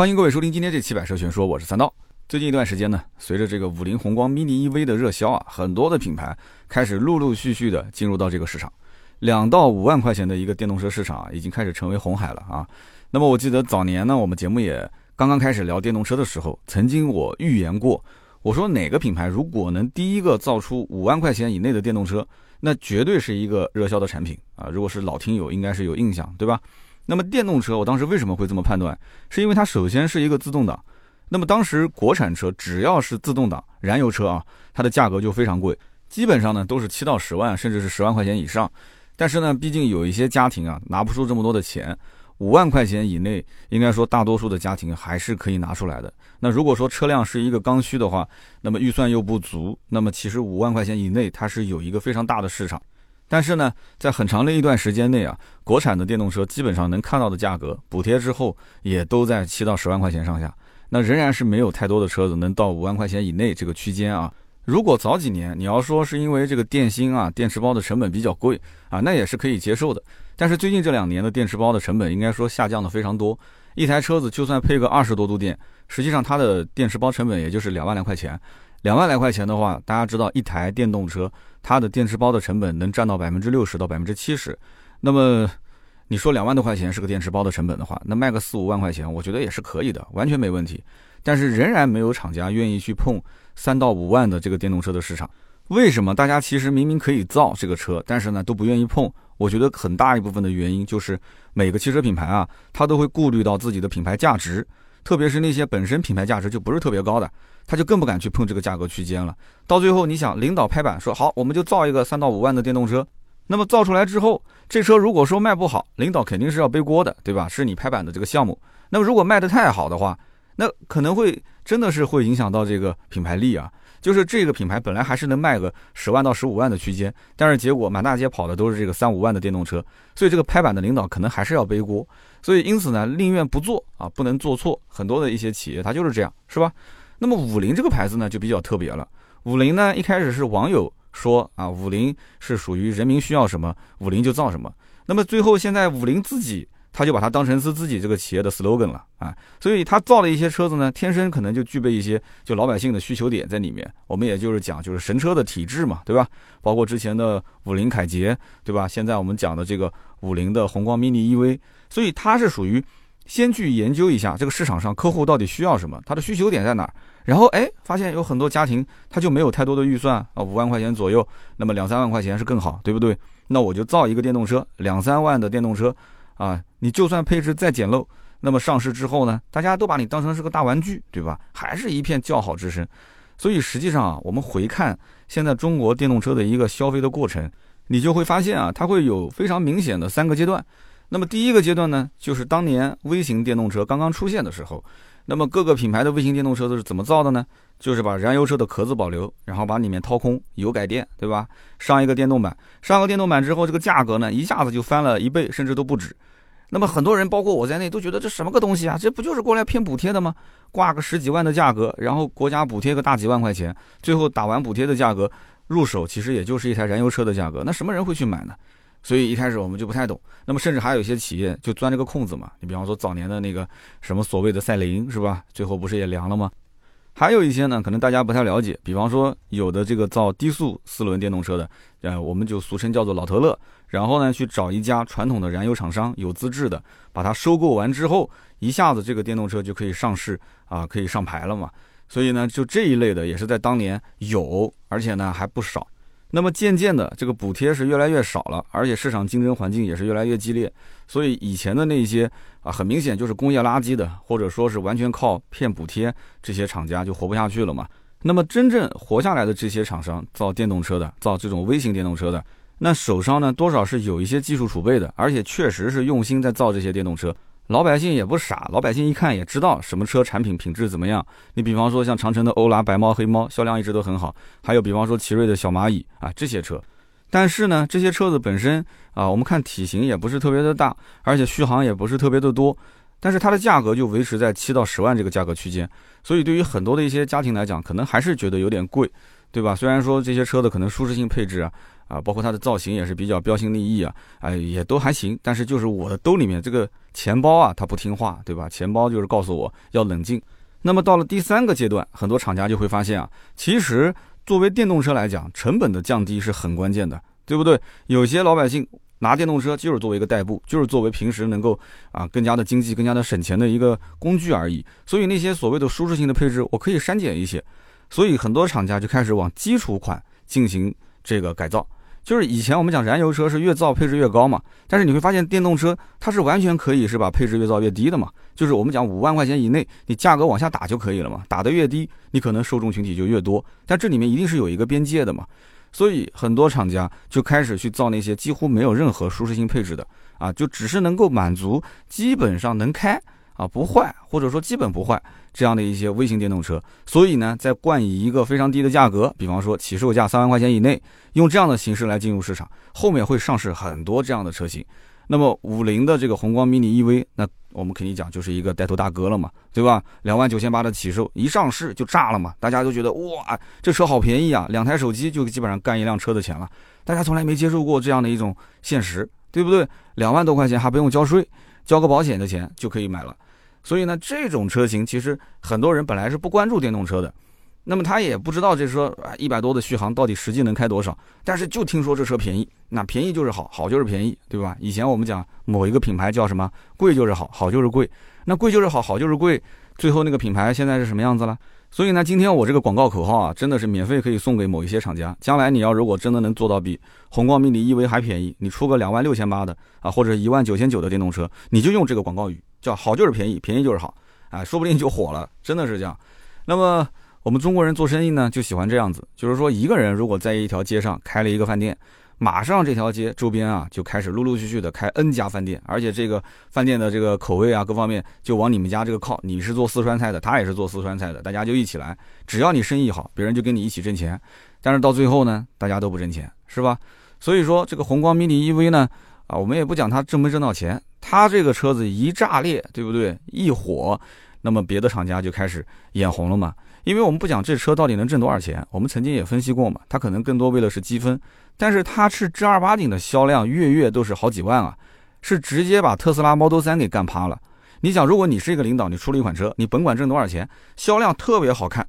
欢迎各位收听今天这期百车全说，我是三刀。最近一段时间呢，随着这个五菱宏光 mini EV 的热销啊，很多的品牌开始陆陆续续的进入到这个市场。两到五万块钱的一个电动车市场啊，已经开始成为红海了啊。那么我记得早年呢，我们节目也刚刚开始聊电动车的时候，曾经我预言过，我说哪个品牌如果能第一个造出五万块钱以内的电动车，那绝对是一个热销的产品啊。如果是老听友，应该是有印象，对吧？那么电动车，我当时为什么会这么判断？是因为它首先是一个自动挡。那么当时国产车只要是自动挡燃油车啊，它的价格就非常贵，基本上呢都是七到十万，甚至是十万块钱以上。但是呢，毕竟有一些家庭啊拿不出这么多的钱，五万块钱以内，应该说大多数的家庭还是可以拿出来的。那如果说车辆是一个刚需的话，那么预算又不足，那么其实五万块钱以内它是有一个非常大的市场。但是呢，在很长的一段时间内啊，国产的电动车基本上能看到的价格，补贴之后也都在七到十万块钱上下。那仍然是没有太多的车子能到五万块钱以内这个区间啊。如果早几年你要说是因为这个电芯啊、电池包的成本比较贵啊，那也是可以接受的。但是最近这两年的电池包的成本应该说下降的非常多，一台车子就算配个二十多度电，实际上它的电池包成本也就是两万来块钱。两万来块钱的话，大家知道一台电动车。它的电池包的成本能占到百分之六十到百分之七十，那么你说两万多块钱是个电池包的成本的话，那卖个四五万块钱，我觉得也是可以的，完全没问题。但是仍然没有厂家愿意去碰三到五万的这个电动车的市场。为什么大家其实明明可以造这个车，但是呢都不愿意碰？我觉得很大一部分的原因就是每个汽车品牌啊，它都会顾虑到自己的品牌价值，特别是那些本身品牌价值就不是特别高的。他就更不敢去碰这个价格区间了。到最后，你想，领导拍板说好，我们就造一个三到五万的电动车。那么造出来之后，这车如果说卖不好，领导肯定是要背锅的，对吧？是你拍板的这个项目。那么如果卖得太好的话，那可能会真的是会影响到这个品牌力啊。就是这个品牌本来还是能卖个十万到十五万的区间，但是结果满大街跑的都是这个三五万的电动车，所以这个拍板的领导可能还是要背锅。所以因此呢，宁愿不做啊，不能做错。很多的一些企业它就是这样，是吧？那么五菱这个牌子呢就比较特别了。五菱呢一开始是网友说啊，五菱是属于人民需要什么，五菱就造什么。那么最后现在五菱自己他就把它当成是自己这个企业的 slogan 了啊，所以他造了一些车子呢，天生可能就具备一些就老百姓的需求点在里面。我们也就是讲就是神车的体质嘛，对吧？包括之前的五菱凯捷，对吧？现在我们讲的这个五菱的宏光 mini EV，所以它是属于。先去研究一下这个市场上客户到底需要什么，他的需求点在哪儿，然后哎，发现有很多家庭他就没有太多的预算啊，五万块钱左右，那么两三万块钱是更好，对不对？那我就造一个电动车，两三万的电动车，啊，你就算配置再简陋，那么上市之后呢，大家都把你当成是个大玩具，对吧？还是一片叫好之声。所以实际上啊，我们回看现在中国电动车的一个消费的过程，你就会发现啊，它会有非常明显的三个阶段。那么第一个阶段呢，就是当年微型电动车刚刚出现的时候，那么各个品牌的微型电动车都是怎么造的呢？就是把燃油车的壳子保留，然后把里面掏空，油改电，对吧？上一个电动版，上个电动版之后，这个价格呢一下子就翻了一倍，甚至都不止。那么很多人，包括我在内，都觉得这什么个东西啊？这不就是过来骗补贴的吗？挂个十几万的价格，然后国家补贴个大几万块钱，最后打完补贴的价格入手，其实也就是一台燃油车的价格。那什么人会去买呢？所以一开始我们就不太懂，那么甚至还有一些企业就钻这个空子嘛。你比方说早年的那个什么所谓的赛麟是吧？最后不是也凉了吗？还有一些呢，可能大家不太了解，比方说有的这个造低速四轮电动车的，呃，我们就俗称叫做老特乐，然后呢去找一家传统的燃油厂商有资质的，把它收购完之后，一下子这个电动车就可以上市啊，可以上牌了嘛。所以呢，就这一类的也是在当年有，而且呢还不少。那么渐渐的，这个补贴是越来越少了，而且市场竞争环境也是越来越激烈，所以以前的那些啊，很明显就是工业垃圾的，或者说是完全靠骗补贴，这些厂家就活不下去了嘛。那么真正活下来的这些厂商，造电动车的，造这种微型电动车的，那手上呢，多少是有一些技术储备的，而且确实是用心在造这些电动车。老百姓也不傻，老百姓一看也知道什么车产品品质怎么样。你比方说像长城的欧拉白猫黑猫，销量一直都很好。还有比方说奇瑞的小蚂蚁啊这些车，但是呢这些车子本身啊，我们看体型也不是特别的大，而且续航也不是特别的多，但是它的价格就维持在七到十万这个价格区间。所以对于很多的一些家庭来讲，可能还是觉得有点贵，对吧？虽然说这些车的可能舒适性配置啊啊，包括它的造型也是比较标新立异啊，哎，也都还行。但是就是我的兜里面这个钱包啊，它不听话，对吧？钱包就是告诉我要冷静。那么到了第三个阶段，很多厂家就会发现啊，其实作为电动车来讲，成本的降低是很关键的，对不对？有些老百姓拿电动车就是作为一个代步，就是作为平时能够啊更加的经济、更加的省钱的一个工具而已。所以那些所谓的舒适性的配置，我可以删减一些。所以很多厂家就开始往基础款进行这个改造。就是以前我们讲燃油车是越造配置越高嘛，但是你会发现电动车它是完全可以是把配置越造越低的嘛。就是我们讲五万块钱以内，你价格往下打就可以了嘛，打得越低，你可能受众群体就越多。但这里面一定是有一个边界的嘛，所以很多厂家就开始去造那些几乎没有任何舒适性配置的啊，就只是能够满足基本上能开啊不坏，或者说基本不坏。这样的一些微型电动车，所以呢，在冠以一个非常低的价格，比方说起售价三万块钱以内，用这样的形式来进入市场，后面会上市很多这样的车型。那么五菱的这个宏光 mini EV，那我们肯定讲就是一个带头大哥了嘛，对吧？两万九千八的起售，一上市就炸了嘛，大家都觉得哇，这车好便宜啊，两台手机就基本上干一辆车的钱了。大家从来没接受过这样的一种现实，对不对？两万多块钱还不用交税，交个保险的钱就可以买了。所以呢，这种车型其实很多人本来是不关注电动车的，那么他也不知道这车啊一百多的续航到底实际能开多少，但是就听说这车便宜，那便宜就是好，好就是便宜，对吧？以前我们讲某一个品牌叫什么，贵就是好，好就是贵，那贵就是好，好就是贵，最后那个品牌现在是什么样子了？所以呢，今天我这个广告口号啊，真的是免费可以送给某一些厂家。将来你要如果真的能做到比宏光 mini EV 还便宜，你出个两万六千八的啊，或者一万九千九的电动车，你就用这个广告语，叫好就是便宜，便宜就是好，啊，说不定就火了，真的是这样。那么我们中国人做生意呢，就喜欢这样子，就是说一个人如果在一条街上开了一个饭店。马上这条街周边啊就开始陆陆续续的开 N 家饭店，而且这个饭店的这个口味啊各方面就往你们家这个靠。你是做四川菜的，他也是做四川菜的，大家就一起来。只要你生意好，别人就跟你一起挣钱。但是到最后呢，大家都不挣钱，是吧？所以说这个宏光 mini EV 呢，啊，我们也不讲它挣没挣到钱，它这个车子一炸裂，对不对？一火，那么别的厂家就开始眼红了嘛。因为我们不讲这车到底能挣多少钱，我们曾经也分析过嘛，它可能更多为的是积分，但是它是正儿八经的销量，月月都是好几万啊，是直接把特斯拉 Model 3给干趴了。你想，如果你是一个领导，你出了一款车，你甭管挣多少钱，销量特别好看，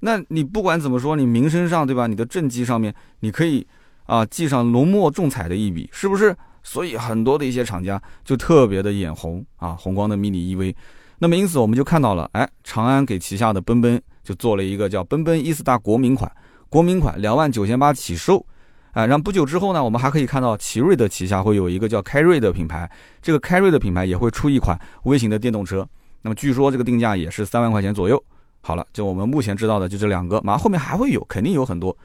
那你不管怎么说，你名声上对吧？你的政绩上面，你可以啊记上浓墨重彩的一笔，是不是？所以很多的一些厂家就特别的眼红啊，宏光的 mini EV。那么因此我们就看到了，哎，长安给旗下的奔奔。就做了一个叫奔奔 E 斯大国民款，国民款两万九千八起售，啊，然后不久之后呢，我们还可以看到奇瑞的旗下会有一个叫开瑞的品牌，这个开瑞的品牌也会出一款微型的电动车，那么据说这个定价也是三万块钱左右。好了，就我们目前知道的就这两个，马上后面还会有，肯定有很多。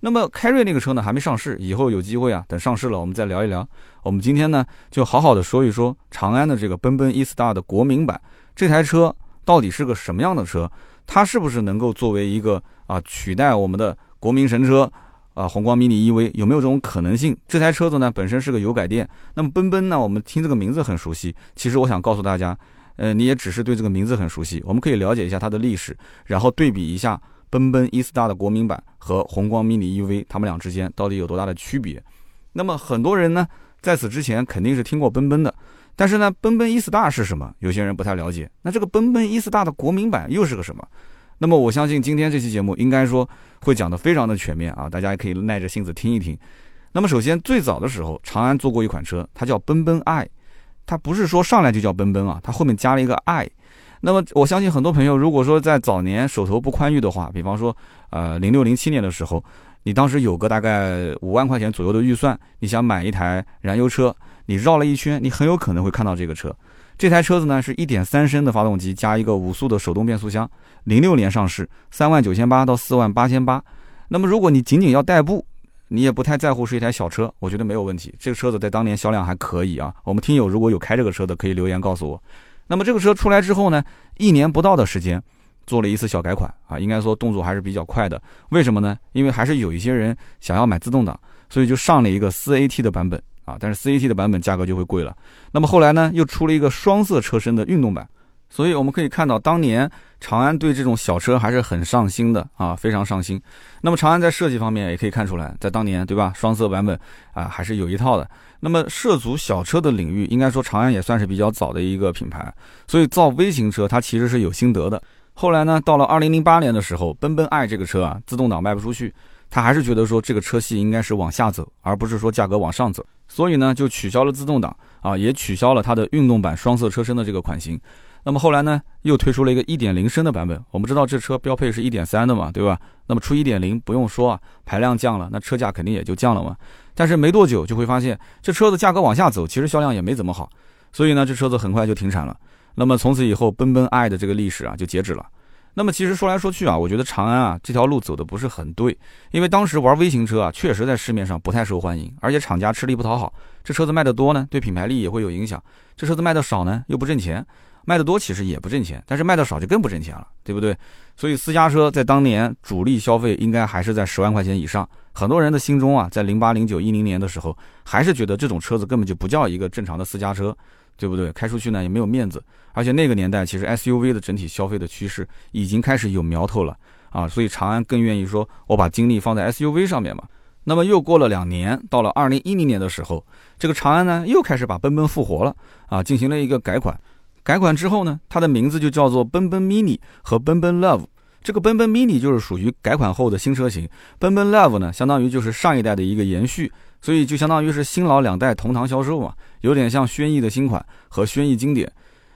那么开瑞那个车呢，还没上市，以后有机会啊，等上市了我们再聊一聊。我们今天呢，就好好的说一说长安的这个奔奔 E 斯大的国民版，这台车到底是个什么样的车？它是不是能够作为一个啊取代我们的国民神车啊宏光 mini EV 有没有这种可能性？这台车子呢本身是个油改电，那么奔奔呢我们听这个名字很熟悉，其实我想告诉大家，呃你也只是对这个名字很熟悉，我们可以了解一下它的历史，然后对比一下奔奔 E star 的国民版和宏光 mini EV 它们俩之间到底有多大的区别。那么很多人呢在此之前肯定是听过奔奔的。但是呢，奔奔 E 斯大是什么？有些人不太了解。那这个奔奔 E 斯大的国民版又是个什么？那么我相信今天这期节目应该说会讲得非常的全面啊，大家也可以耐着性子听一听。那么首先最早的时候，长安做过一款车，它叫奔奔 i，它不是说上来就叫奔奔啊，它后面加了一个 i。那么我相信很多朋友如果说在早年手头不宽裕的话，比方说呃零六零七年的时候，你当时有个大概五万块钱左右的预算，你想买一台燃油车。你绕了一圈，你很有可能会看到这个车。这台车子呢是一点三升的发动机加一个五速的手动变速箱，零六年上市，三万九千八到四万八千八。那么如果你仅仅要代步，你也不太在乎是一台小车，我觉得没有问题。这个车子在当年销量还可以啊。我们听友如果有开这个车的，可以留言告诉我。那么这个车出来之后呢，一年不到的时间做了一次小改款啊，应该说动作还是比较快的。为什么呢？因为还是有一些人想要买自动挡，所以就上了一个四 AT 的版本。啊，但是四 AT 的版本价格就会贵了。那么后来呢，又出了一个双色车身的运动版。所以我们可以看到，当年长安对这种小车还是很上心的啊，非常上心。那么长安在设计方面也可以看出来，在当年对吧，双色版本啊还是有一套的。那么涉足小车的领域，应该说长安也算是比较早的一个品牌，所以造微型车它其实是有心得的。后来呢，到了二零零八年的时候，奔奔爱这个车啊，自动挡卖不出去，他还是觉得说这个车系应该是往下走，而不是说价格往上走，所以呢就取消了自动挡啊，也取消了它的运动版双色车身的这个款型。那么后来呢，又推出了一个1.0升的版本。我们知道这车标配是1.3的嘛，对吧？那么出1.0不用说啊，排量降了，那车价肯定也就降了嘛。但是没多久就会发现，这车子价格往下走，其实销量也没怎么好。所以呢，这车子很快就停产了。那么从此以后，奔奔 i 的这个历史啊就截止了。那么其实说来说去啊，我觉得长安啊这条路走的不是很对，因为当时玩微型车啊，确实在市面上不太受欢迎，而且厂家吃力不讨好。这车子卖的多呢，对品牌力也会有影响；这车子卖的少呢，又不挣钱。卖的多其实也不挣钱，但是卖的少就更不挣钱了，对不对？所以私家车在当年主力消费应该还是在十万块钱以上。很多人的心中啊，在零八、零九、一零年的时候，还是觉得这种车子根本就不叫一个正常的私家车，对不对？开出去呢也没有面子。而且那个年代其实 SUV 的整体消费的趋势已经开始有苗头了啊，所以长安更愿意说我把精力放在 SUV 上面嘛。那么又过了两年，到了二零一零年的时候，这个长安呢又开始把奔奔复活了啊，进行了一个改款。改款之后呢，它的名字就叫做奔奔 mini 和奔奔 love。这个奔奔 mini 就是属于改款后的新车型，奔奔 love 呢，相当于就是上一代的一个延续，所以就相当于是新老两代同堂销售嘛，有点像轩逸的新款和轩逸经典。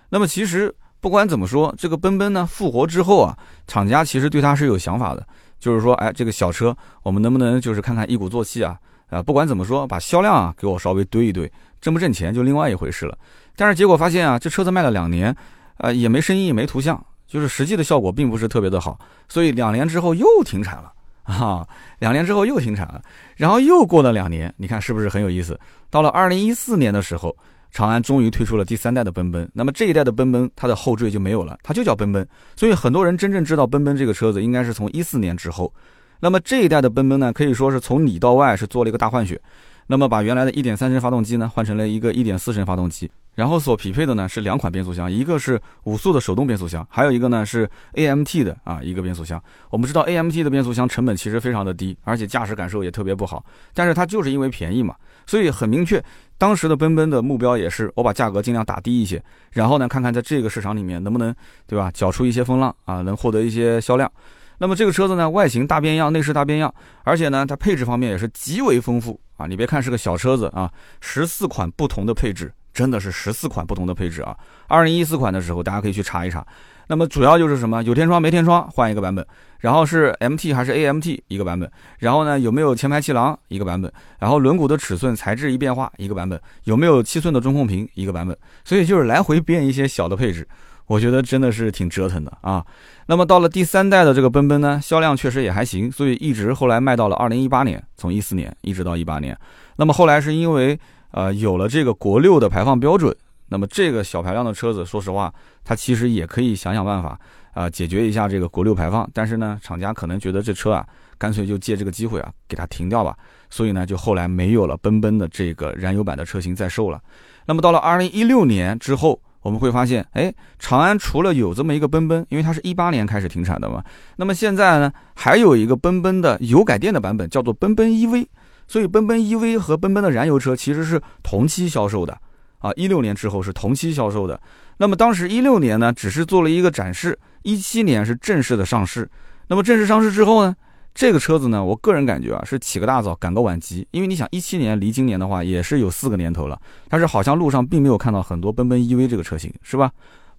那么其实不管怎么说，这个奔奔呢复活之后啊，厂家其实对它是有想法的，就是说，哎，这个小车我们能不能就是看看一鼓作气啊？啊，不管怎么说，把销量啊给我稍微堆一堆，挣不挣钱就另外一回事了。但是结果发现啊，这车子卖了两年，呃，也没生意，没图像，就是实际的效果并不是特别的好。所以两年之后又停产了啊，两年之后又停产了，然后又过了两年，你看是不是很有意思？到了二零一四年的时候，长安终于推出了第三代的奔奔。那么这一代的奔奔，它的后缀就没有了，它就叫奔奔。所以很多人真正知道奔奔这个车子，应该是从一四年之后。那么这一代的奔奔呢，可以说是从里到外是做了一个大换血。那么把原来的一点三升发动机呢，换成了一个一点四升发动机。然后所匹配的呢是两款变速箱，一个是五速的手动变速箱，还有一个呢是 AMT 的啊一个变速箱。我们知道 AMT 的变速箱成本其实非常的低，而且驾驶感受也特别不好，但是它就是因为便宜嘛，所以很明确，当时的奔奔的目标也是我把价格尽量打低一些，然后呢看看在这个市场里面能不能对吧搅出一些风浪啊，能获得一些销量。那么这个车子呢外形大变样，内饰大变样，而且呢它配置方面也是极为丰富啊，你别看是个小车子啊，十四款不同的配置。真的是十四款不同的配置啊！二零一四款的时候，大家可以去查一查。那么主要就是什么？有天窗没天窗换一个版本，然后是 MT 还是 AMT 一个版本，然后呢有没有前排气囊一个版本，然后轮毂的尺寸材质一变化一个版本，有没有七寸的中控屏一个版本，所以就是来回变一些小的配置，我觉得真的是挺折腾的啊。那么到了第三代的这个奔奔呢，销量确实也还行，所以一直后来卖到了二零一八年，从一四年一直到一八年。那么后来是因为。呃，有了这个国六的排放标准，那么这个小排量的车子，说实话，它其实也可以想想办法啊，解决一下这个国六排放。但是呢，厂家可能觉得这车啊，干脆就借这个机会啊，给它停掉吧。所以呢，就后来没有了奔奔的这个燃油版的车型在售了。那么到了二零一六年之后，我们会发现，哎，长安除了有这么一个奔奔，因为它是一八年开始停产的嘛，那么现在呢，还有一个奔奔的油改电的版本，叫做奔奔 EV。所以，奔奔 EV 和奔奔的燃油车其实是同期销售的，啊，一六年之后是同期销售的。那么当时一六年呢，只是做了一个展示，一七年是正式的上市。那么正式上市之后呢，这个车子呢，我个人感觉啊，是起个大早，赶个晚集。因为你想，一七年离今年的话也是有四个年头了，但是好像路上并没有看到很多奔奔 EV 这个车型，是吧？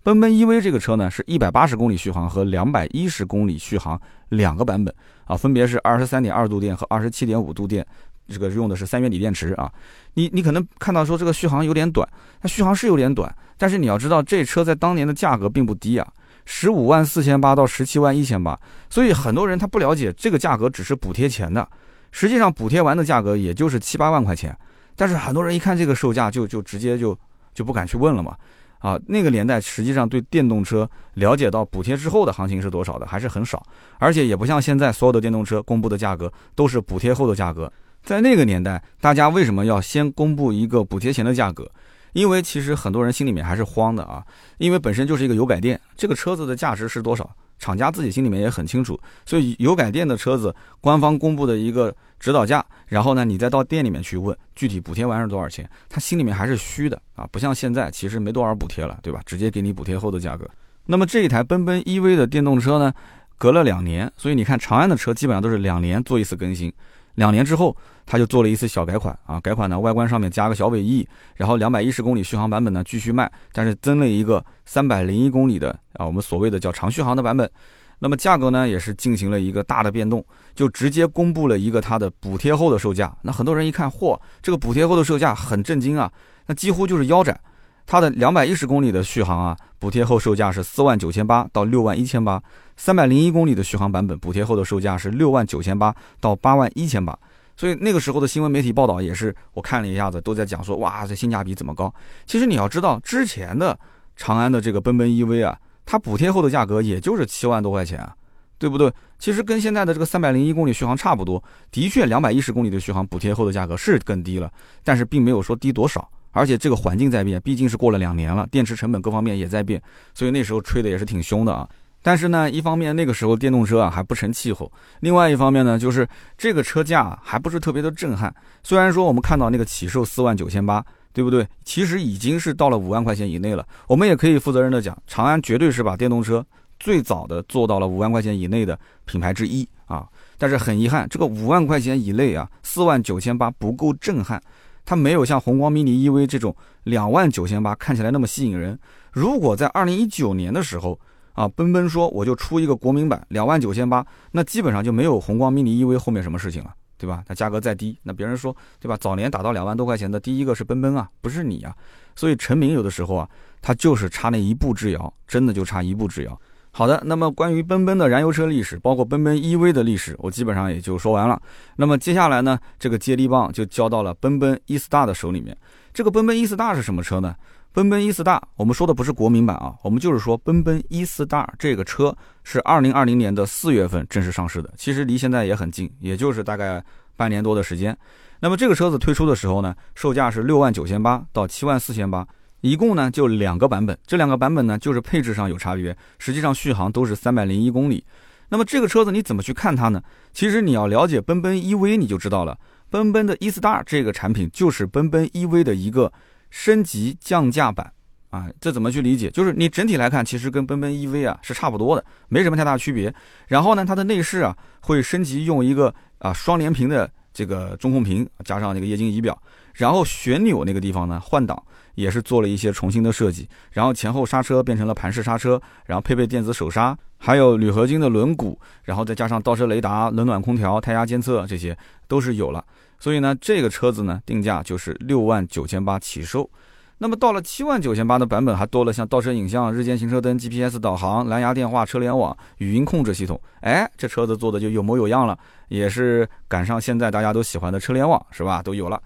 奔奔 EV 这个车呢，是一百八十公里续航和两百一十公里续航两个版本啊，分别是二十三点二度电和二十七点五度电。这个用的是三元锂电池啊，你你可能看到说这个续航有点短，它续航是有点短，但是你要知道这车在当年的价格并不低啊，十五万四千八到十七万一千八，所以很多人他不了解这个价格只是补贴钱的，实际上补贴完的价格也就是七八万块钱，但是很多人一看这个售价就就直接就就不敢去问了嘛，啊，那个年代实际上对电动车了解到补贴之后的行情是多少的还是很少，而且也不像现在所有的电动车公布的价格都是补贴后的价格。在那个年代，大家为什么要先公布一个补贴前的价格？因为其实很多人心里面还是慌的啊，因为本身就是一个油改电，这个车子的价值是多少？厂家自己心里面也很清楚，所以油改电的车子，官方公布的一个指导价，然后呢，你再到店里面去问具体补贴完是多少钱，他心里面还是虚的啊，不像现在其实没多少补贴了，对吧？直接给你补贴后的价格。那么这一台奔奔 EV 的电动车呢，隔了两年，所以你看长安的车基本上都是两年做一次更新，两年之后他就做了一次小改款啊，改款呢外观上面加个小尾翼，然后两百一十公里续航版本呢继续卖，但是增了一个三百零一公里的啊，我们所谓的叫长续航的版本。那么价格呢也是进行了一个大的变动，就直接公布了一个它的补贴后的售价。那很多人一看，嚯，这个补贴后的售价很震惊啊，那几乎就是腰斩。它的两百一十公里的续航啊，补贴后售价是四万九千八到六万一千八；三百零一公里的续航版本，补贴后的售价是六万九千八到八万一千八。所以那个时候的新闻媒体报道也是，我看了一下子，都在讲说，哇，这性价比怎么高？其实你要知道，之前的长安的这个奔奔 EV 啊，它补贴后的价格也就是七万多块钱啊，对不对？其实跟现在的这个三百零一公里续航差不多。的确，两百一十公里的续航补贴后的价格是更低了，但是并没有说低多少。而且这个环境在变，毕竟是过了两年了，电池成本各方面也在变，所以那时候吹的也是挺凶的啊。但是呢，一方面那个时候电动车啊还不成气候，另外一方面呢，就是这个车价还不是特别的震撼。虽然说我们看到那个起售四万九千八，对不对？其实已经是到了五万块钱以内了。我们也可以负责任的讲，长安绝对是把电动车最早的做到了五万块钱以内的品牌之一啊。但是很遗憾，这个五万块钱以内啊，四万九千八不够震撼。它没有像宏光 mini EV 这种两万九千八看起来那么吸引人。如果在二零一九年的时候啊，奔奔说我就出一个国民版两万九千八，那基本上就没有宏光 mini EV 后面什么事情了，对吧？它价格再低，那别人说对吧？早年打到两万多块钱的第一个是奔奔啊，不是你啊。所以成名有的时候啊，它就是差那一步之遥，真的就差一步之遥。好的，那么关于奔奔的燃油车历史，包括奔奔 EV 的历史，我基本上也就说完了。那么接下来呢，这个接力棒就交到了奔奔 E-Star 的手里面。这个奔奔 E-Star 是什么车呢？奔奔 E-Star，我们说的不是国民版啊，我们就是说奔奔 E-Star 这个车是2020年的四月份正式上市的，其实离现在也很近，也就是大概半年多的时间。那么这个车子推出的时候呢，售价是六万九千八到七万四千八。一共呢就两个版本，这两个版本呢就是配置上有差别，实际上续航都是三百零一公里。那么这个车子你怎么去看它呢？其实你要了解奔奔 EV 你就知道了，奔奔的 E-Star 这个产品就是奔奔 EV 的一个升级降价版啊。这怎么去理解？就是你整体来看，其实跟奔奔 EV 啊是差不多的，没什么太大区别。然后呢，它的内饰啊会升级用一个啊双联屏的这个中控屏，加上那个液晶仪表，然后旋钮那个地方呢换挡。也是做了一些重新的设计，然后前后刹车变成了盘式刹车，然后配备电子手刹，还有铝合金的轮毂，然后再加上倒车雷达、冷暖空调、胎压监测，这些都是有了。所以呢，这个车子呢定价就是六万九千八起售。那么到了七万九千八的版本，还多了像倒车影像、日间行车灯、GPS 导航、蓝牙电话、车联网、语音控制系统。哎，这车子做的就有模有样了，也是赶上现在大家都喜欢的车联网，是吧？都有了。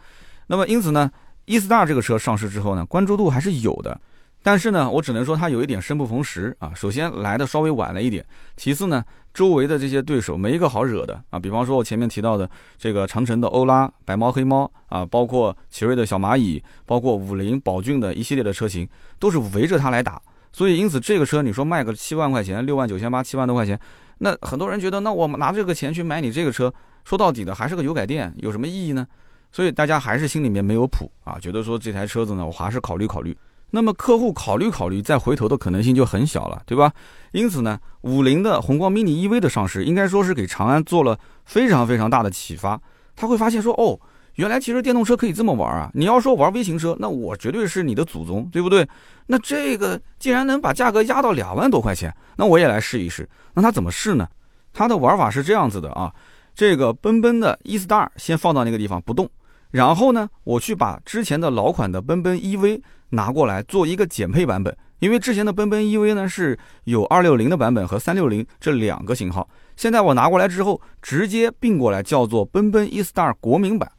那么因此呢？E-Star 这个车上市之后呢，关注度还是有的，但是呢，我只能说它有一点生不逢时啊。首先来的稍微晚了一点，其次呢，周围的这些对手没一个好惹的啊。比方说，我前面提到的这个长城的欧拉、白猫黑猫啊，包括奇瑞的小蚂蚁，包括五菱、宝骏的一系列的车型，都是围着它来打。所以，因此这个车你说卖个七万块钱、六万九千八、七万多块钱，那很多人觉得，那我拿这个钱去买你这个车，说到底的还是个油改电，有什么意义呢？所以大家还是心里面没有谱啊，觉得说这台车子呢，我还是考虑考虑。那么客户考虑考虑再回头的可能性就很小了，对吧？因此呢，五菱的宏光 mini EV 的上市，应该说是给长安做了非常非常大的启发。他会发现说，哦，原来其实电动车可以这么玩啊！你要说玩微型车，那我绝对是你的祖宗，对不对？那这个既然能把价格压到两万多块钱，那我也来试一试。那他怎么试呢？他的玩法是这样子的啊，这个奔奔的 E-Star 先放到那个地方不动。然后呢，我去把之前的老款的奔奔 EV 拿过来做一个减配版本，因为之前的奔奔 EV 呢是有二六零的版本和三六零这两个型号，现在我拿过来之后直接并过来叫做奔奔 E-Star 国民版，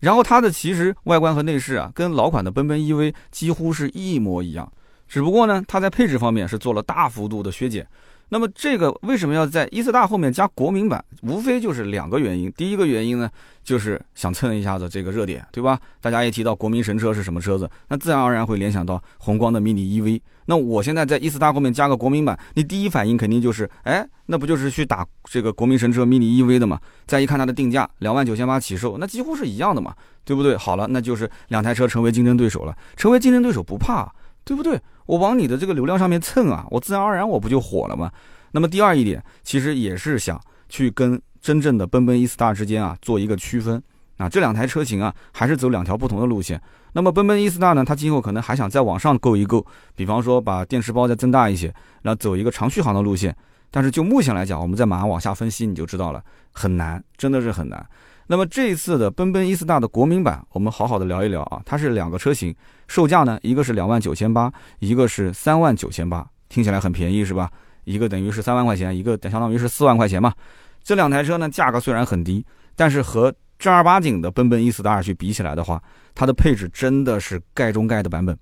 然后它的其实外观和内饰啊跟老款的奔奔 EV 几乎是一模一样，只不过呢它在配置方面是做了大幅度的削减。那么这个为什么要在 E 斯大后面加国民版？无非就是两个原因。第一个原因呢，就是想蹭一下子这个热点，对吧？大家一提到国民神车是什么车子，那自然而然会联想到宏光的 mini EV。那我现在在 E 斯大后面加个国民版，你第一反应肯定就是，哎，那不就是去打这个国民神车 mini EV 的嘛？再一看它的定价，两万九千八起售，那几乎是一样的嘛，对不对？好了，那就是两台车成为竞争对手了，成为竞争对手不怕。对不对？我往你的这个流量上面蹭啊，我自然而然我不就火了吗？那么第二一点，其实也是想去跟真正的奔奔 E star 之间啊做一个区分啊，这两台车型啊还是走两条不同的路线。那么奔奔 E star 呢，它今后可能还想再往上够一够，比方说把电池包再增大一些，然后走一个长续航的路线。但是就目前来讲，我们再马上往下分析，你就知道了，很难，真的是很难。那么这一次的奔奔 E 斯大的国民版，我们好好的聊一聊啊。它是两个车型，售价呢，一个是两万九千八，一个是三万九千八，听起来很便宜是吧？一个等于是三万块钱，一个相当于是四万块钱嘛。这两台车呢，价格虽然很低，但是和正儿八经的奔奔 E 斯大去比起来的话，它的配置真的是盖中盖的版本。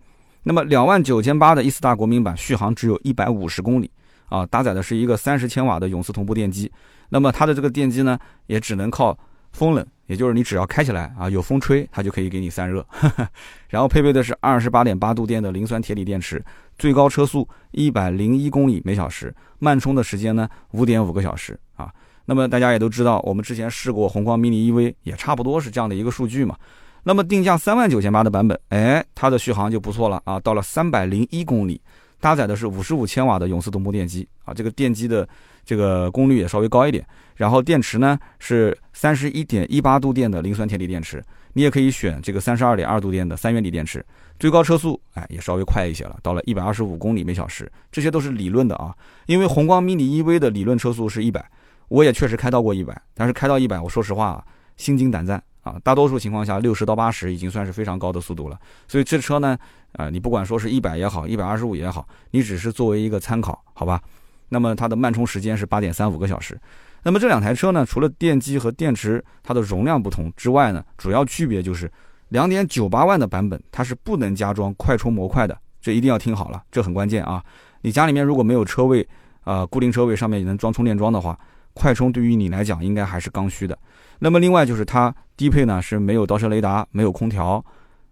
那么两万九千八的 E 斯大国民版续航只有一百五十公里啊，搭载的是一个三十千瓦的永磁同步电机。那么它的这个电机呢，也只能靠。风冷，也就是你只要开起来啊，有风吹，它就可以给你散热。然后配备的是二十八点八度电的磷酸铁锂电池，最高车速一百零一公里每小时，慢充的时间呢五点五个小时啊。那么大家也都知道，我们之前试过宏光 mini EV，也差不多是这样的一个数据嘛。那么定价三万九千八的版本，哎，它的续航就不错了啊，到了三百零一公里，搭载的是五十五千瓦的永磁同步电机啊，这个电机的。这个功率也稍微高一点，然后电池呢是三十一点一八度电的磷酸铁锂电池，你也可以选这个三十二点二度电的三元锂电池，最高车速哎也稍微快一些了，到了一百二十五公里每小时，这些都是理论的啊，因为宏光 mini EV 的理论车速是一百，我也确实开到过一百，但是开到一百，我说实话啊，心惊胆战啊，大多数情况下六十到八十已经算是非常高的速度了，所以这车呢，啊你不管说是一百也好，一百二十五也好，你只是作为一个参考，好吧？那么它的慢充时间是八点三五个小时。那么这两台车呢，除了电机和电池它的容量不同之外呢，主要区别就是两点九八万的版本它是不能加装快充模块的，这一定要听好了，这很关键啊！你家里面如果没有车位，啊固定车位上面也能装充电桩的话，快充对于你来讲应该还是刚需的。那么另外就是它低配呢是没有倒车雷达，没有空调。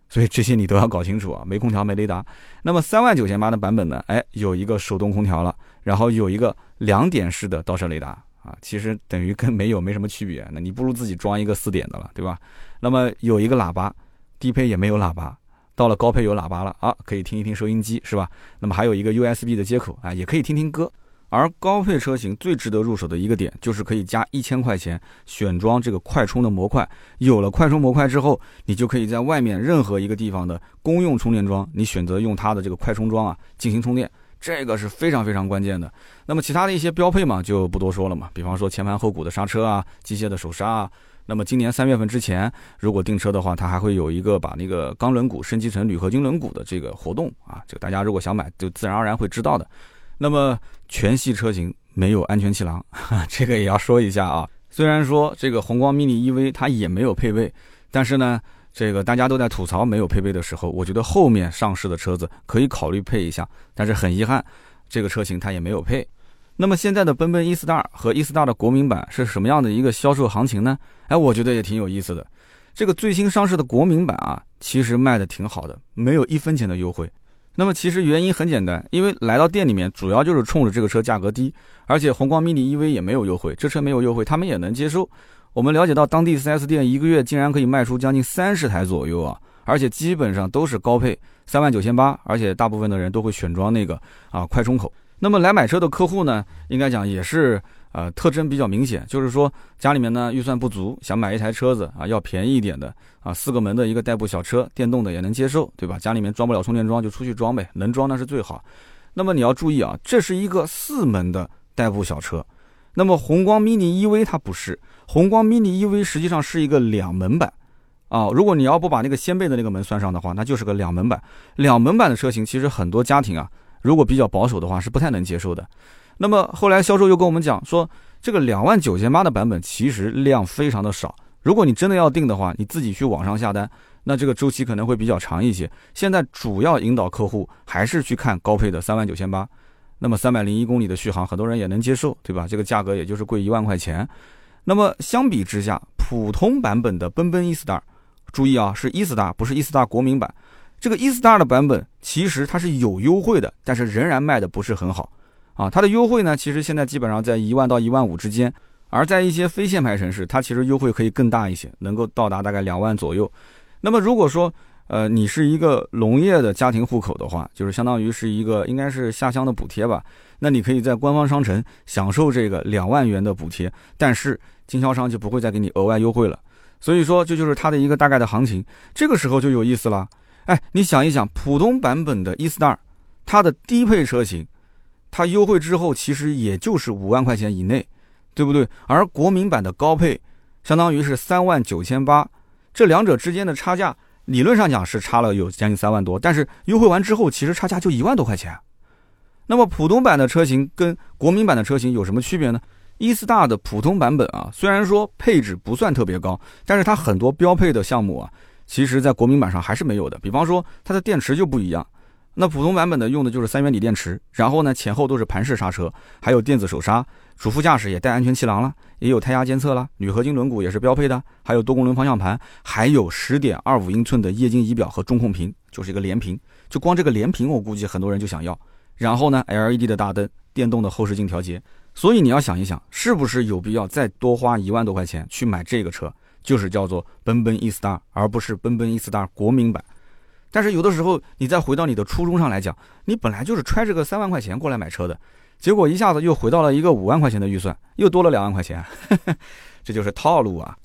所以这些你都要搞清楚啊，没空调没雷达。那么三万九千八的版本呢？哎，有一个手动空调了，然后有一个两点式的倒车雷达啊，其实等于跟没有没什么区别。那你不如自己装一个四点的了，对吧？那么有一个喇叭，低配也没有喇叭，到了高配有喇叭了啊，可以听一听收音机是吧？那么还有一个 USB 的接口啊，也可以听听歌。而高配车型最值得入手的一个点，就是可以加一千块钱选装这个快充的模块。有了快充模块之后，你就可以在外面任何一个地方的公用充电桩，你选择用它的这个快充桩啊进行充电，这个是非常非常关键的。那么其他的一些标配嘛，就不多说了嘛。比方说前盘后鼓的刹车啊，机械的手刹啊。那么今年三月份之前，如果订车的话，它还会有一个把那个钢轮毂升级成铝合金轮毂的这个活动啊。这个大家如果想买，就自然而然会知道的。那么全系车型没有安全气囊，这个也要说一下啊。虽然说这个宏光 mini EV 它也没有配备，但是呢，这个大家都在吐槽没有配备的时候，我觉得后面上市的车子可以考虑配一下。但是很遗憾，这个车型它也没有配。那么现在的奔奔 E Star 和 E Star 的国民版是什么样的一个销售行情呢？哎，我觉得也挺有意思的。这个最新上市的国民版啊，其实卖的挺好的，没有一分钱的优惠。那么其实原因很简单，因为来到店里面主要就是冲着这个车价格低，而且宏光 mini EV 也没有优惠，这车没有优惠，他们也能接受。我们了解到当地 4S 店一个月竟然可以卖出将近三十台左右啊，而且基本上都是高配，三万九千八，而且大部分的人都会选装那个啊快充口。那么来买车的客户呢，应该讲也是。呃，特征比较明显，就是说家里面呢预算不足，想买一台车子啊，要便宜一点的啊，四个门的一个代步小车，电动的也能接受，对吧？家里面装不了充电桩就出去装呗，能装那是最好。那么你要注意啊，这是一个四门的代步小车，那么宏光 mini EV 它不是，宏光 mini EV 实际上是一个两门版啊。如果你要不把那个掀背的那个门算上的话，那就是个两门版。两门版的车型其实很多家庭啊，如果比较保守的话是不太能接受的。那么后来销售又跟我们讲说，这个两万九千八的版本其实量非常的少。如果你真的要订的话，你自己去网上下单，那这个周期可能会比较长一些。现在主要引导客户还是去看高配的三万九千八。那么三百零一公里的续航，很多人也能接受，对吧？这个价格也就是贵一万块钱。那么相比之下，普通版本的奔奔 E-Star，注意啊，是 E-Star，不是 E-Star 国民版。这个 E-Star 的版本其实它是有优惠的，但是仍然卖的不是很好啊。它的优惠呢，其实现在基本上在一万到一万五之间，而在一些非限牌城市，它其实优惠可以更大一些，能够到达大概两万左右。那么如果说，呃，你是一个农业的家庭户口的话，就是相当于是一个应该是下乡的补贴吧。那你可以在官方商城享受这个两万元的补贴，但是经销商就不会再给你额外优惠了。所以说，这就是它的一个大概的行情。这个时候就有意思了。哎，你想一想，普通版本的 E-Star，它的低配车型，它优惠之后其实也就是五万块钱以内，对不对？而国民版的高配，相当于是三万九千八，这两者之间的差价。理论上讲是差了有将近三万多，但是优惠完之后，其实差价就一万多块钱。那么普通版的车型跟国民版的车型有什么区别呢？E-Star 的普通版本啊，虽然说配置不算特别高，但是它很多标配的项目啊，其实在国民版上还是没有的。比方说它的电池就不一样。那普通版本的用的就是三元锂电池，然后呢前后都是盘式刹车，还有电子手刹，主副驾驶也带安全气囊了，也有胎压监测了，铝合金轮毂也是标配的，还有多功能方向盘，还有十点二五英寸的液晶仪表和中控屏，就是一个连屏，就光这个连屏我估计很多人就想要。然后呢 LED 的大灯，电动的后视镜调节，所以你要想一想，是不是有必要再多花一万多块钱去买这个车？就是叫做奔奔 E-Star，而不是奔奔 E-Star 国民版。但是有的时候，你再回到你的初衷上来讲，你本来就是揣着个三万块钱过来买车的，结果一下子又回到了一个五万块钱的预算，又多了两万块钱，这就是套路啊。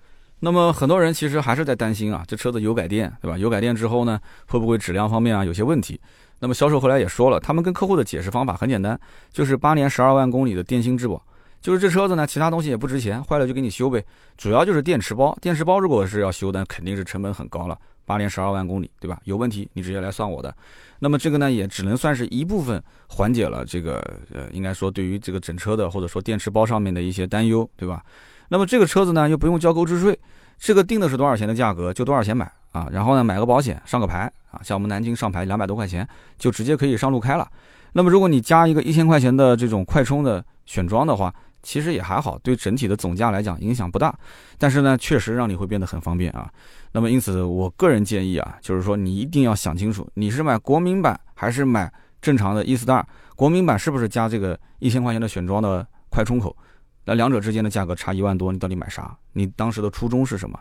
那么很多人其实还是在担心啊，这车子油改电，对吧？油改电之后呢，会不会质量方面啊有些问题？那么销售后来也说了，他们跟客户的解释方法很简单，就是八年十二万公里的电芯质保，就是这车子呢，其他东西也不值钱，坏了就给你修呗，主要就是电池包，电池包如果是要修的，肯定是成本很高了。八年十二万公里，对吧？有问题你直接来算我的。那么这个呢，也只能算是一部分缓解了这个呃，应该说对于这个整车的或者说电池包上面的一些担忧，对吧？那么这个车子呢，又不用交购置税，这个定的是多少钱的价格就多少钱买啊。然后呢，买个保险上个牌啊，像我们南京上牌两百多块钱就直接可以上路开了。那么如果你加一个一千块钱的这种快充的选装的话，其实也还好，对整体的总价来讲影响不大。但是呢，确实让你会变得很方便啊。那么，因此，我个人建议啊，就是说你一定要想清楚，你是买国民版还是买正常的 E-Star？国民版是不是加这个一千块钱的选装的快充口？那两者之间的价格差一万多，你到底买啥？你当时的初衷是什么？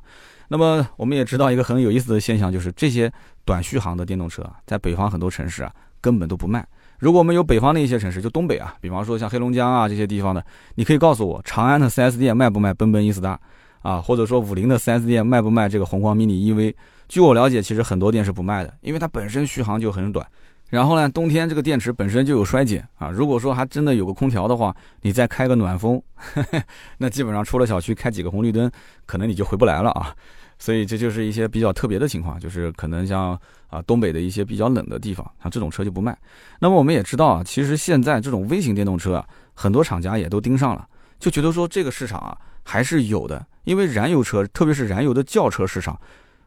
那么，我们也知道一个很有意思的现象，就是这些短续航的电动车，在北方很多城市啊根本都不卖。如果我们有北方的一些城市，就东北啊，比方说像黑龙江啊这些地方的，你可以告诉我，长安的 4S 店卖不卖奔奔 E 斯达啊，或者说五菱的 4S 店卖不卖这个宏光 mini EV？据我了解，其实很多店是不卖的，因为它本身续航就很短。然后呢，冬天这个电池本身就有衰减啊。如果说还真的有个空调的话，你再开个暖风，那基本上出了小区开几个红绿灯，可能你就回不来了啊。所以这就是一些比较特别的情况，就是可能像啊东北的一些比较冷的地方，像这种车就不卖。那么我们也知道啊，其实现在这种微型电动车啊，很多厂家也都盯上了，就觉得说这个市场啊还是有的。因为燃油车，特别是燃油的轿车市场，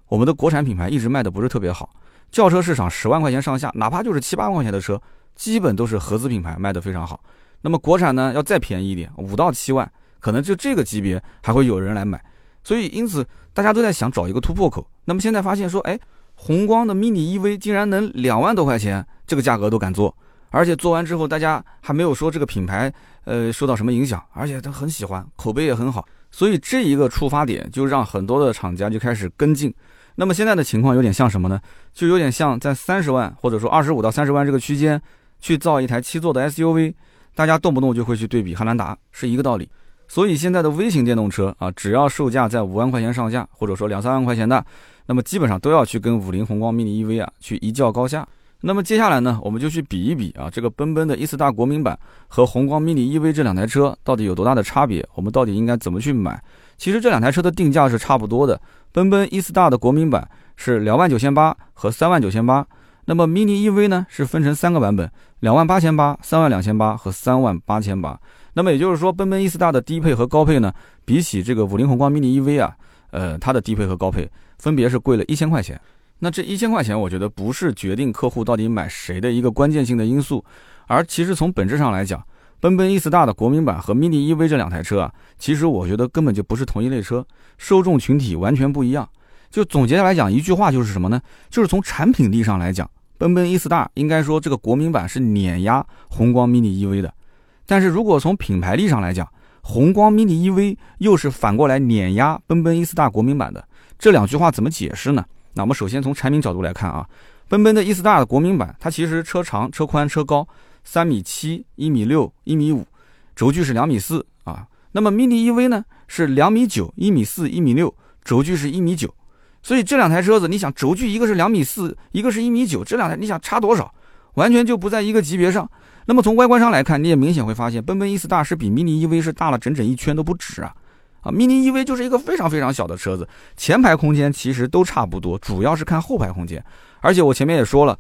我们的国产品牌一直卖的不是特别好。轿车市场十万块钱上下，哪怕就是七八万块钱的车，基本都是合资品牌卖的非常好。那么国产呢，要再便宜一点，五到七万，可能就这个级别还会有人来买。所以因此大家都在想找一个突破口。那么现在发现说，哎，宏光的 mini EV 竟然能两万多块钱，这个价格都敢做，而且做完之后大家还没有说这个品牌呃受到什么影响，而且他很喜欢，口碑也很好。所以这一个触发点就让很多的厂家就开始跟进。那么现在的情况有点像什么呢？就有点像在三十万或者说二十五到三十万这个区间去造一台七座的 SUV，大家动不动就会去对比汉兰达，是一个道理。所以现在的微型电动车啊，只要售价在五万块钱上下，或者说两三万块钱的，那么基本上都要去跟五菱宏光 mini EV 啊去一较高下。那么接下来呢，我们就去比一比啊，这个奔奔的 E-Star 国民版和宏光 mini EV 这两台车到底有多大的差别？我们到底应该怎么去买？其实这两台车的定价是差不多的，奔奔 E-Star 的国民版是两万九千八和三万九千八，那么 mini EV 呢是分成三个版本，两万八千八、三万两千八和三万八千八。那么也就是说，奔奔 E-Star 的低配和高配呢，比起这个五菱宏光 mini EV 啊，呃，它的低配和高配分别是贵了一千块钱。那这一千块钱，我觉得不是决定客户到底买谁的一个关键性的因素，而其实从本质上来讲，奔奔 E 斯大的国民版和 mini EV 这两台车啊，其实我觉得根本就不是同一类车，受众群体完全不一样。就总结来讲，一句话就是什么呢？就是从产品力上来讲，奔奔 E 斯大应该说这个国民版是碾压宏光 mini EV 的。但是如果从品牌力上来讲，宏光 mini EV 又是反过来碾压奔奔 E 斯大国民版的。这两句话怎么解释呢？那我们首先从产品角度来看啊，奔奔的 E 斯大的国民版，它其实车长、车宽、车高三米七、一米六、一米五，轴距是两米四啊。那么 mini EV 呢是两米九、一米四、一米六，轴距是一米九。所以这两台车子，你想轴距一个是两米四，一个是一米九，这两台你想差多少？完全就不在一个级别上。那么从外观上来看，你也明显会发现，奔奔 E 斯大是比 mini EV 是大了整整一圈都不止啊！啊，mini EV 就是一个非常非常小的车子，前排空间其实都差不多，主要是看后排空间。而且我前面也说了，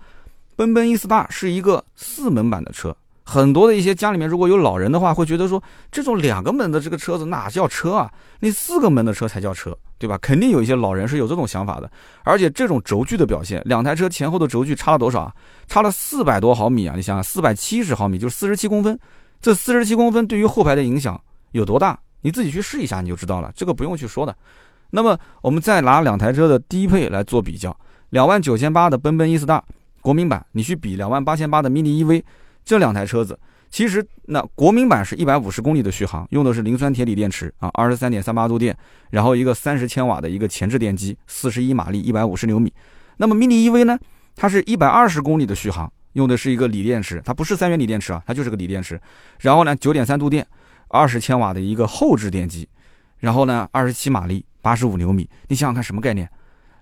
奔奔 E 斯大是一个四门版的车。很多的一些家里面如果有老人的话，会觉得说这种两个门的这个车子哪叫车啊？那四个门的车才叫车，对吧？肯定有一些老人是有这种想法的。而且这种轴距的表现，两台车前后的轴距差了多少啊？差了四百多毫米啊！你想想，四百七十毫米就是四十七公分，这四十七公分对于后排的影响有多大？你自己去试一下你就知道了，这个不用去说的。那么我们再拿两台车的低配来做比较，两万九千八的奔奔 E 斯大国民版，你去比两万八千八的 mini EV。这两台车子，其实那国民版是一百五十公里的续航，用的是磷酸铁锂电池啊，二十三点三八度电，然后一个三十千瓦的一个前置电机，四十一马力，一百五十牛米。那么 mini EV 呢，它是一百二十公里的续航，用的是一个锂电池，它不是三元锂电池啊，它就是个锂电池。然后呢，九点三度电，二十千瓦的一个后置电机，然后呢，二十七马力，八十五牛米。你想想看什么概念？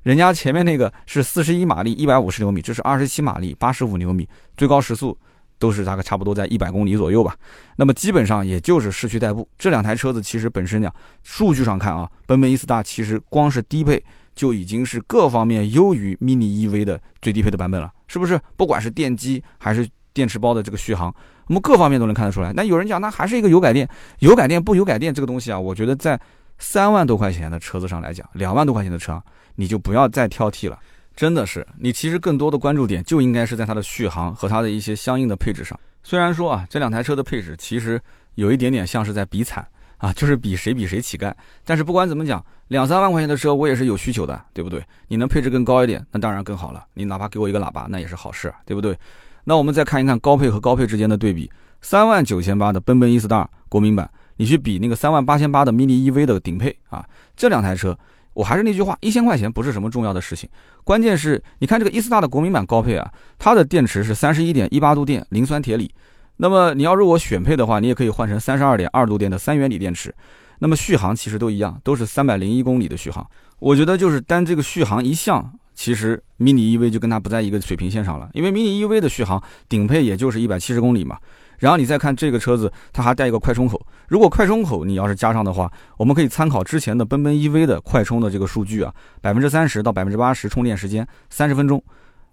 人家前面那个是四十一马力，一百五十牛米，这是二十七马力，八十五牛米，最高时速。都是大概差不多在一百公里左右吧，那么基本上也就是市区代步。这两台车子其实本身讲，数据上看啊，奔奔 E 斯大其实光是低配就已经是各方面优于 mini EV 的最低配的版本了，是不是？不管是电机还是电池包的这个续航，我们各方面都能看得出来。那有人讲，那还是一个油改电，油改电不油改电这个东西啊，我觉得在三万多块钱的车子上来讲，两万多块钱的车，你就不要再挑剔了。真的是，你其实更多的关注点就应该是在它的续航和它的一些相应的配置上。虽然说啊，这两台车的配置其实有一点点像是在比惨啊，就是比谁比谁乞丐。但是不管怎么讲，两三万块钱的车我也是有需求的，对不对？你能配置更高一点，那当然更好了。你哪怕给我一个喇叭，那也是好事，对不对？那我们再看一看高配和高配之间的对比，三万九千八的奔奔 E Star 国民版，你去比那个三万八千八的 mini EV 的顶配啊，这两台车。我还是那句话，一千块钱不是什么重要的事情，关键是你看这个伊斯大的国民版高配啊，它的电池是三十一点一八度电磷酸铁锂，那么你要如果选配的话，你也可以换成三十二点二度电的三元锂电池，那么续航其实都一样，都是三百零一公里的续航。我觉得就是单这个续航一项，其实 mini EV 就跟它不在一个水平线上了，因为 mini EV 的续航顶配也就是一百七十公里嘛。然后你再看这个车子，它还带一个快充口。如果快充口你要是加上的话，我们可以参考之前的奔奔 EV 的快充的这个数据啊，百分之三十到百分之八十充电时间三十分钟，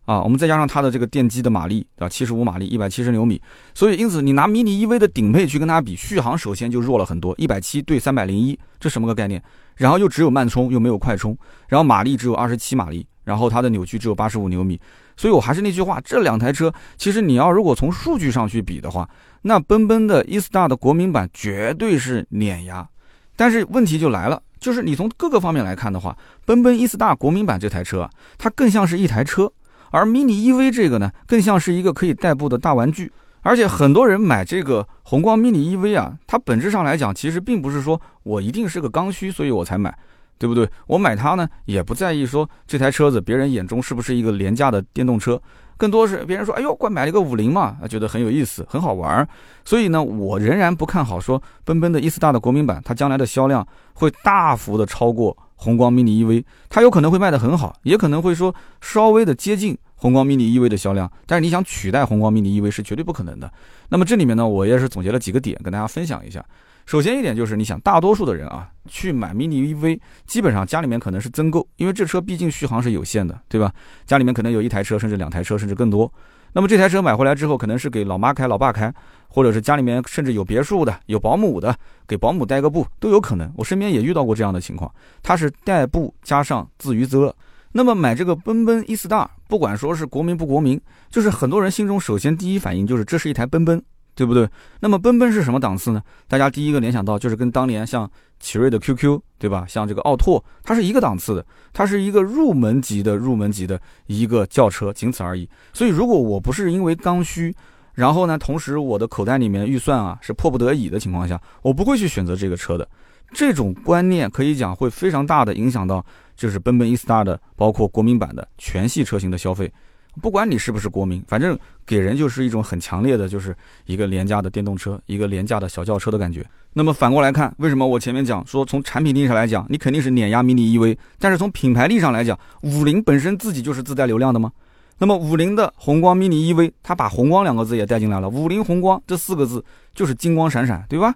啊，我们再加上它的这个电机的马力啊，七十五马力，一百七十牛米。所以因此你拿 mini EV 的顶配去跟它比，续航首先就弱了很多，一百七对三百零一，这什么个概念？然后又只有慢充又没有快充，然后马力只有二十七马力，然后它的扭矩只有八十五牛米。所以，我还是那句话，这两台车其实你要如果从数据上去比的话，那奔奔的 E Star 的国民版绝对是碾压。但是问题就来了，就是你从各个方面来看的话，奔奔 E Star 国民版这台车，它更像是一台车，而 Mini EV 这个呢，更像是一个可以代步的大玩具。而且很多人买这个宏光 Mini EV 啊，它本质上来讲，其实并不是说我一定是个刚需，所以我才买。对不对？我买它呢，也不在意说这台车子别人眼中是不是一个廉价的电动车，更多是别人说，哎呦，怪买了一个五菱嘛，觉得很有意思，很好玩。所以呢，我仍然不看好说奔奔的 E 斯大的国民版，它将来的销量会大幅的超过宏光 mini EV，它有可能会卖得很好，也可能会说稍微的接近宏光 mini EV 的销量，但是你想取代宏光 mini EV 是绝对不可能的。那么这里面呢，我也是总结了几个点跟大家分享一下。首先一点就是，你想大多数的人啊，去买 mini EV，基本上家里面可能是增购，因为这车毕竟续航是有限的，对吧？家里面可能有一台车，甚至两台车，甚至更多。那么这台车买回来之后，可能是给老妈开、老爸开，或者是家里面甚至有别墅的、有保姆的，给保姆代个步都有可能。我身边也遇到过这样的情况，它是代步加上自娱自乐。那么买这个奔奔 E Star，不管说是国民不国民，就是很多人心中首先第一反应就是这是一台奔奔，对不对？那么奔奔是什么档次呢？大家第一个联想到就是跟当年像奇瑞的 QQ，对吧？像这个奥拓，它是一个档次的，它是一个入门级的入门级的一个轿车，仅此而已。所以如果我不是因为刚需，然后呢，同时我的口袋里面预算啊是迫不得已的情况下，我不会去选择这个车的。这种观念可以讲会非常大的影响到，就是奔奔 E Star 的，包括国民版的全系车型的消费。不管你是不是国民，反正给人就是一种很强烈的，就是一个廉价的电动车，一个廉价的小轿车的感觉。那么反过来看，为什么我前面讲说从产品力上来讲，你肯定是碾压 mini EV，但是从品牌力上来讲，五菱本身自己就是自带流量的吗？那么五菱的宏光 mini EV，它把宏光两个字也带进来了，五菱宏光这四个字就是金光闪闪，对吧？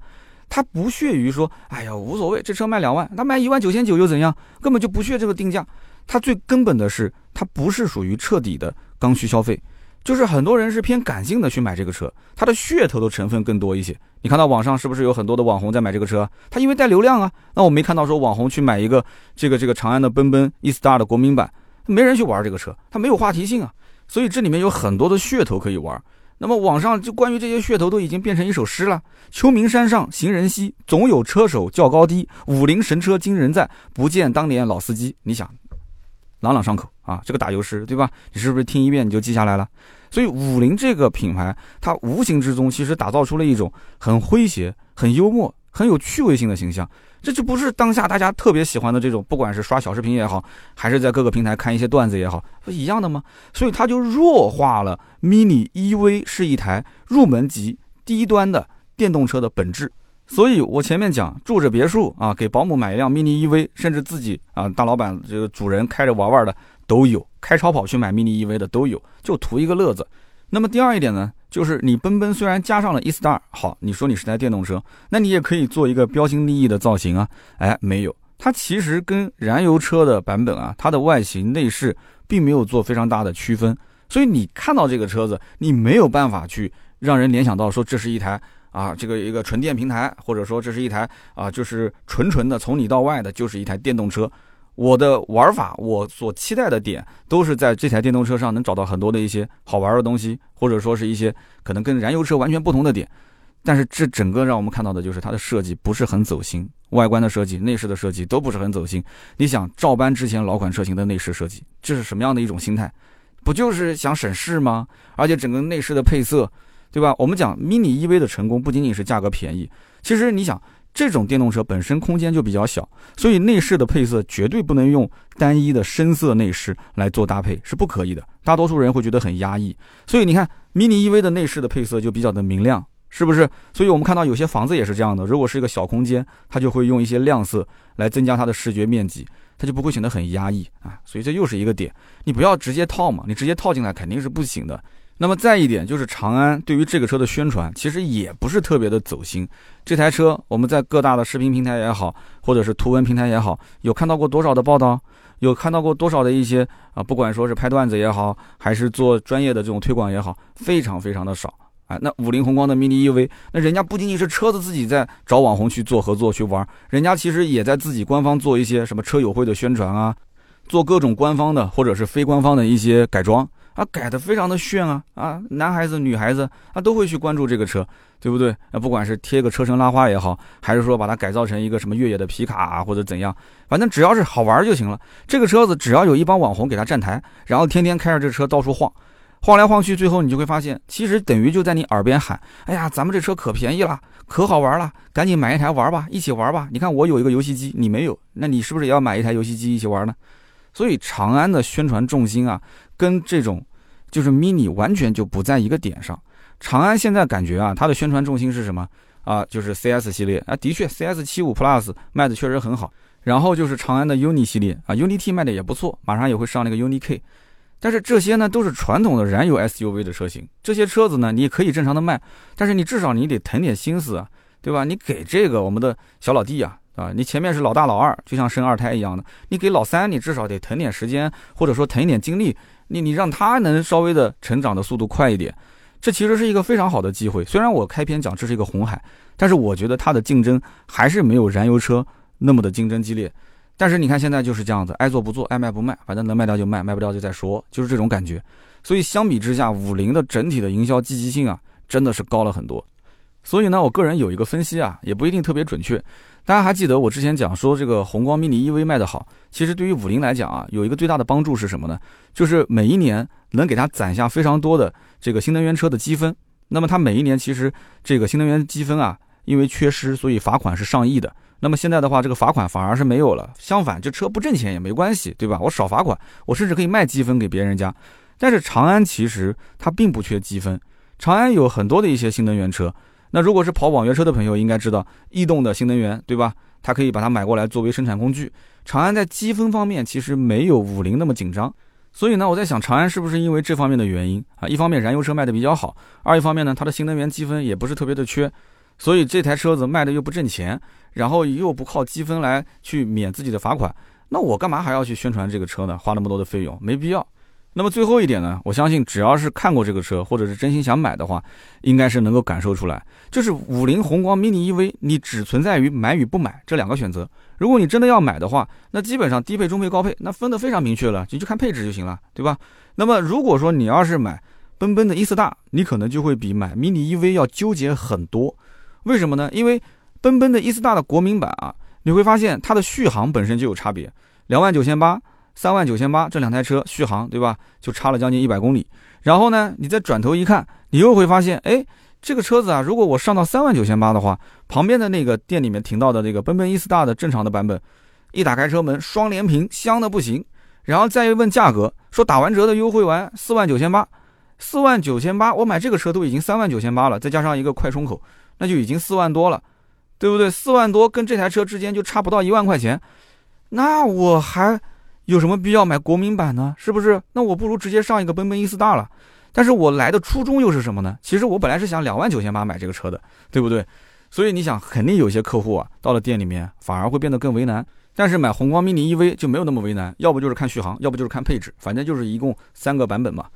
他不屑于说，哎呀，无所谓，这车卖两万，那卖一万九千九又怎样？根本就不屑这个定价。他最根本的是，他不是属于彻底的刚需消费，就是很多人是偏感性的去买这个车，它的噱头的成分更多一些。你看到网上是不是有很多的网红在买这个车？他因为带流量啊。那我没看到说网红去买一个这个这个长安的奔奔 E Star 的国民版，没人去玩这个车，它没有话题性啊。所以这里面有很多的噱头可以玩。那么网上就关于这些噱头都已经变成一首诗了。秋名山上行人稀，总有车手较高低。五菱神车今人在，不见当年老司机。你想，朗朗上口啊，这个打油诗对吧？你是不是听一遍你就记下来了？所以五菱这个品牌，它无形之中其实打造出了一种很诙谐、很幽默、很有趣味性的形象。这就不是当下大家特别喜欢的这种，不管是刷小视频也好，还是在各个平台看一些段子也好，不一样的吗？所以它就弱化了 mini EV 是一台入门级低端的电动车的本质。所以我前面讲住着别墅啊，给保姆买一辆 mini EV，甚至自己啊大老板这个主人开着玩玩的都有，开超跑去买 mini EV 的都有，就图一个乐子。那么第二一点呢？就是你奔奔虽然加上了 E Star，好，你说你是台电动车，那你也可以做一个标新立异的造型啊。哎，没有，它其实跟燃油车的版本啊，它的外形内饰并没有做非常大的区分，所以你看到这个车子，你没有办法去让人联想到说这是一台啊这个一个纯电平台，或者说这是一台啊就是纯纯的从里到外的就是一台电动车。我的玩法，我所期待的点，都是在这台电动车上能找到很多的一些好玩的东西，或者说是一些可能跟燃油车完全不同的点。但是这整个让我们看到的就是它的设计不是很走心，外观的设计、内饰的设计都不是很走心。你想照搬之前老款车型的内饰设计，这是什么样的一种心态？不就是想省事吗？而且整个内饰的配色，对吧？我们讲 mini EV 的成功不仅仅是价格便宜，其实你想。这种电动车本身空间就比较小，所以内饰的配色绝对不能用单一的深色内饰来做搭配，是不可以的。大多数人会觉得很压抑。所以你看，mini EV 的内饰的配色就比较的明亮，是不是？所以我们看到有些房子也是这样的，如果是一个小空间，它就会用一些亮色来增加它的视觉面积，它就不会显得很压抑啊。所以这又是一个点，你不要直接套嘛，你直接套进来肯定是不行的。那么再一点就是长安对于这个车的宣传，其实也不是特别的走心。这台车我们在各大的视频平台也好，或者是图文平台也好，有看到过多少的报道？有看到过多少的一些啊？不管说是拍段子也好，还是做专业的这种推广也好，非常非常的少啊。那五菱宏光的 mini EV，那人家不仅仅是车子自己在找网红去做合作去玩，人家其实也在自己官方做一些什么车友会的宣传啊，做各种官方的或者是非官方的一些改装。啊，改的非常的炫啊！啊，男孩子、女孩子啊都会去关注这个车，对不对？啊，不管是贴个车身拉花也好，还是说把它改造成一个什么越野的皮卡啊，或者怎样，反正只要是好玩就行了。这个车子只要有一帮网红给它站台，然后天天开着这车到处晃，晃来晃去，最后你就会发现，其实等于就在你耳边喊：“哎呀，咱们这车可便宜了，可好玩了，赶紧买一台玩吧，一起玩吧。”你看我有一个游戏机，你没有，那你是不是也要买一台游戏机一起玩呢？所以长安的宣传重心啊。跟这种就是 mini 完全就不在一个点上。长安现在感觉啊，它的宣传重心是什么啊？就是 CS 系列啊，的确 CS 七五 Plus 卖的确实很好。然后就是长安的 UNI 系列啊，UNI T 卖的也不错，马上也会上那个 UNI K。但是这些呢都是传统的燃油 SUV 的车型，这些车子呢你可以正常的卖，但是你至少你得腾点心思啊，对吧？你给这个我们的小老弟啊。啊，你前面是老大老二，就像生二胎一样的，你给老三，你至少得腾点时间，或者说腾一点精力，你你让他能稍微的成长的速度快一点，这其实是一个非常好的机会。虽然我开篇讲这是一个红海，但是我觉得它的竞争还是没有燃油车那么的竞争激烈。但是你看现在就是这样子，爱做不做，爱卖不卖，反正能卖掉就卖，卖不掉就再说，就是这种感觉。所以相比之下，五菱的整体的营销积极性啊，真的是高了很多。所以呢，我个人有一个分析啊，也不一定特别准确。大家还记得我之前讲说这个宏光 mini EV 卖得好，其实对于五菱来讲啊，有一个最大的帮助是什么呢？就是每一年能给它攒下非常多的这个新能源车的积分。那么它每一年其实这个新能源积分啊，因为缺失，所以罚款是上亿的。那么现在的话，这个罚款反而是没有了。相反，这车不挣钱也没关系，对吧？我少罚款，我甚至可以卖积分给别人家。但是长安其实它并不缺积分，长安有很多的一些新能源车。那如果是跑网约车的朋友，应该知道逸动的新能源，对吧？它可以把它买过来作为生产工具。长安在积分方面其实没有五菱那么紧张。所以呢，我在想长安是不是因为这方面的原因啊？一方面燃油车卖的比较好，二一方面呢，它的新能源积分也不是特别的缺。所以这台车子卖的又不挣钱，然后又不靠积分来去免自己的罚款，那我干嘛还要去宣传这个车呢？花那么多的费用，没必要。那么最后一点呢，我相信只要是看过这个车，或者是真心想买的话，应该是能够感受出来，就是五菱宏光 mini EV，你只存在于买与不买这两个选择。如果你真的要买的话，那基本上低配、中配、高配，那分得非常明确了，你就看配置就行了，对吧？那么如果说你要是买奔奔的 E 斯大，你可能就会比买 mini EV 要纠结很多。为什么呢？因为奔奔的 E 斯大的国民版啊，你会发现它的续航本身就有差别，两万九千八、三万九千八这两台车续航，对吧？就差了将近一百公里。然后呢，你再转头一看，你又会发现，哎，这个车子啊，如果我上到三万九千八的话，旁边的那个店里面停到的这个奔奔 E 斯大的正常的版本，一打开车门，双联屏，香的不行。然后再一问价格，说打完折的优惠完四万九千八，四万九千八，我买这个车都已经三万九千八了，再加上一个快充口。那就已经四万多了，对不对？四万多跟这台车之间就差不到一万块钱，那我还有什么必要买国民版呢？是不是？那我不如直接上一个奔奔 E 四大了。但是我来的初衷又是什么呢？其实我本来是想两万九千八买这个车的，对不对？所以你想，肯定有些客户啊，到了店里面反而会变得更为难。但是买宏光 mini EV 就没有那么为难，要不就是看续航，要不就是看配置，反正就是一共三个版本嘛。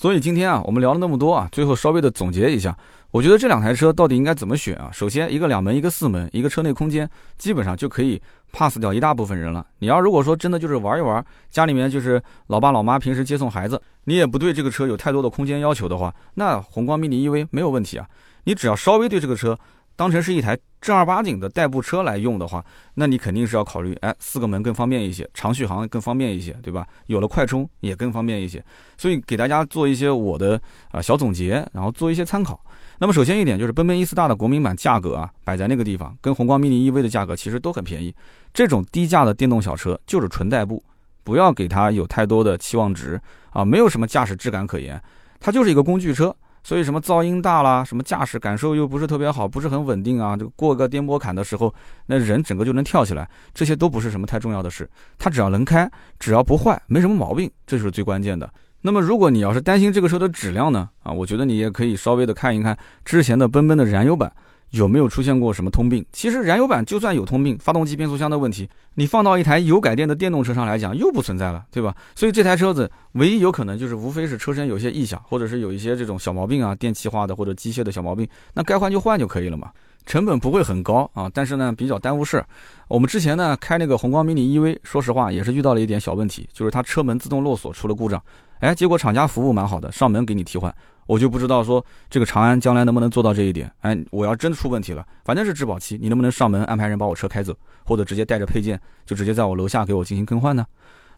所以今天啊，我们聊了那么多啊，最后稍微的总结一下。我觉得这两台车到底应该怎么选啊？首先，一个两门，一个四门，一个车内空间基本上就可以 pass 掉一大部分人了。你要如果说真的就是玩一玩，家里面就是老爸老妈平时接送孩子，你也不对这个车有太多的空间要求的话，那宏光 mini EV 没有问题啊。你只要稍微对这个车当成是一台正儿八经的代步车来用的话，那你肯定是要考虑，哎，四个门更方便一些，长续航更方便一些，对吧？有了快充也更方便一些。所以给大家做一些我的啊小总结，然后做一些参考。那么首先一点就是奔奔 E 斯大的国民版价格啊，摆在那个地方，跟宏光 mini EV 的价格其实都很便宜。这种低价的电动小车就是纯代步，不要给它有太多的期望值啊，没有什么驾驶质感可言，它就是一个工具车。所以什么噪音大啦，什么驾驶感受又不是特别好，不是很稳定啊，这个过个颠簸坎的时候，那人整个就能跳起来，这些都不是什么太重要的事。它只要能开，只要不坏，没什么毛病，这就是最关键的。那么，如果你要是担心这个车的质量呢？啊，我觉得你也可以稍微的看一看之前的奔奔的燃油版有没有出现过什么通病。其实燃油版就算有通病，发动机、变速箱的问题，你放到一台油改电的电动车上来讲又不存在了，对吧？所以这台车子唯一有可能就是无非是车身有些异响，或者是有一些这种小毛病啊，电气化的或者机械的小毛病，那该换就换就可以了嘛。成本不会很高啊，但是呢比较耽误事。我们之前呢开那个宏光 mini EV，说实话也是遇到了一点小问题，就是它车门自动落锁出了故障。哎，结果厂家服务蛮好的，上门给你替换。我就不知道说这个长安将来能不能做到这一点。哎，我要真出问题了，反正是质保期，你能不能上门安排人把我车开走，或者直接带着配件就直接在我楼下给我进行更换呢？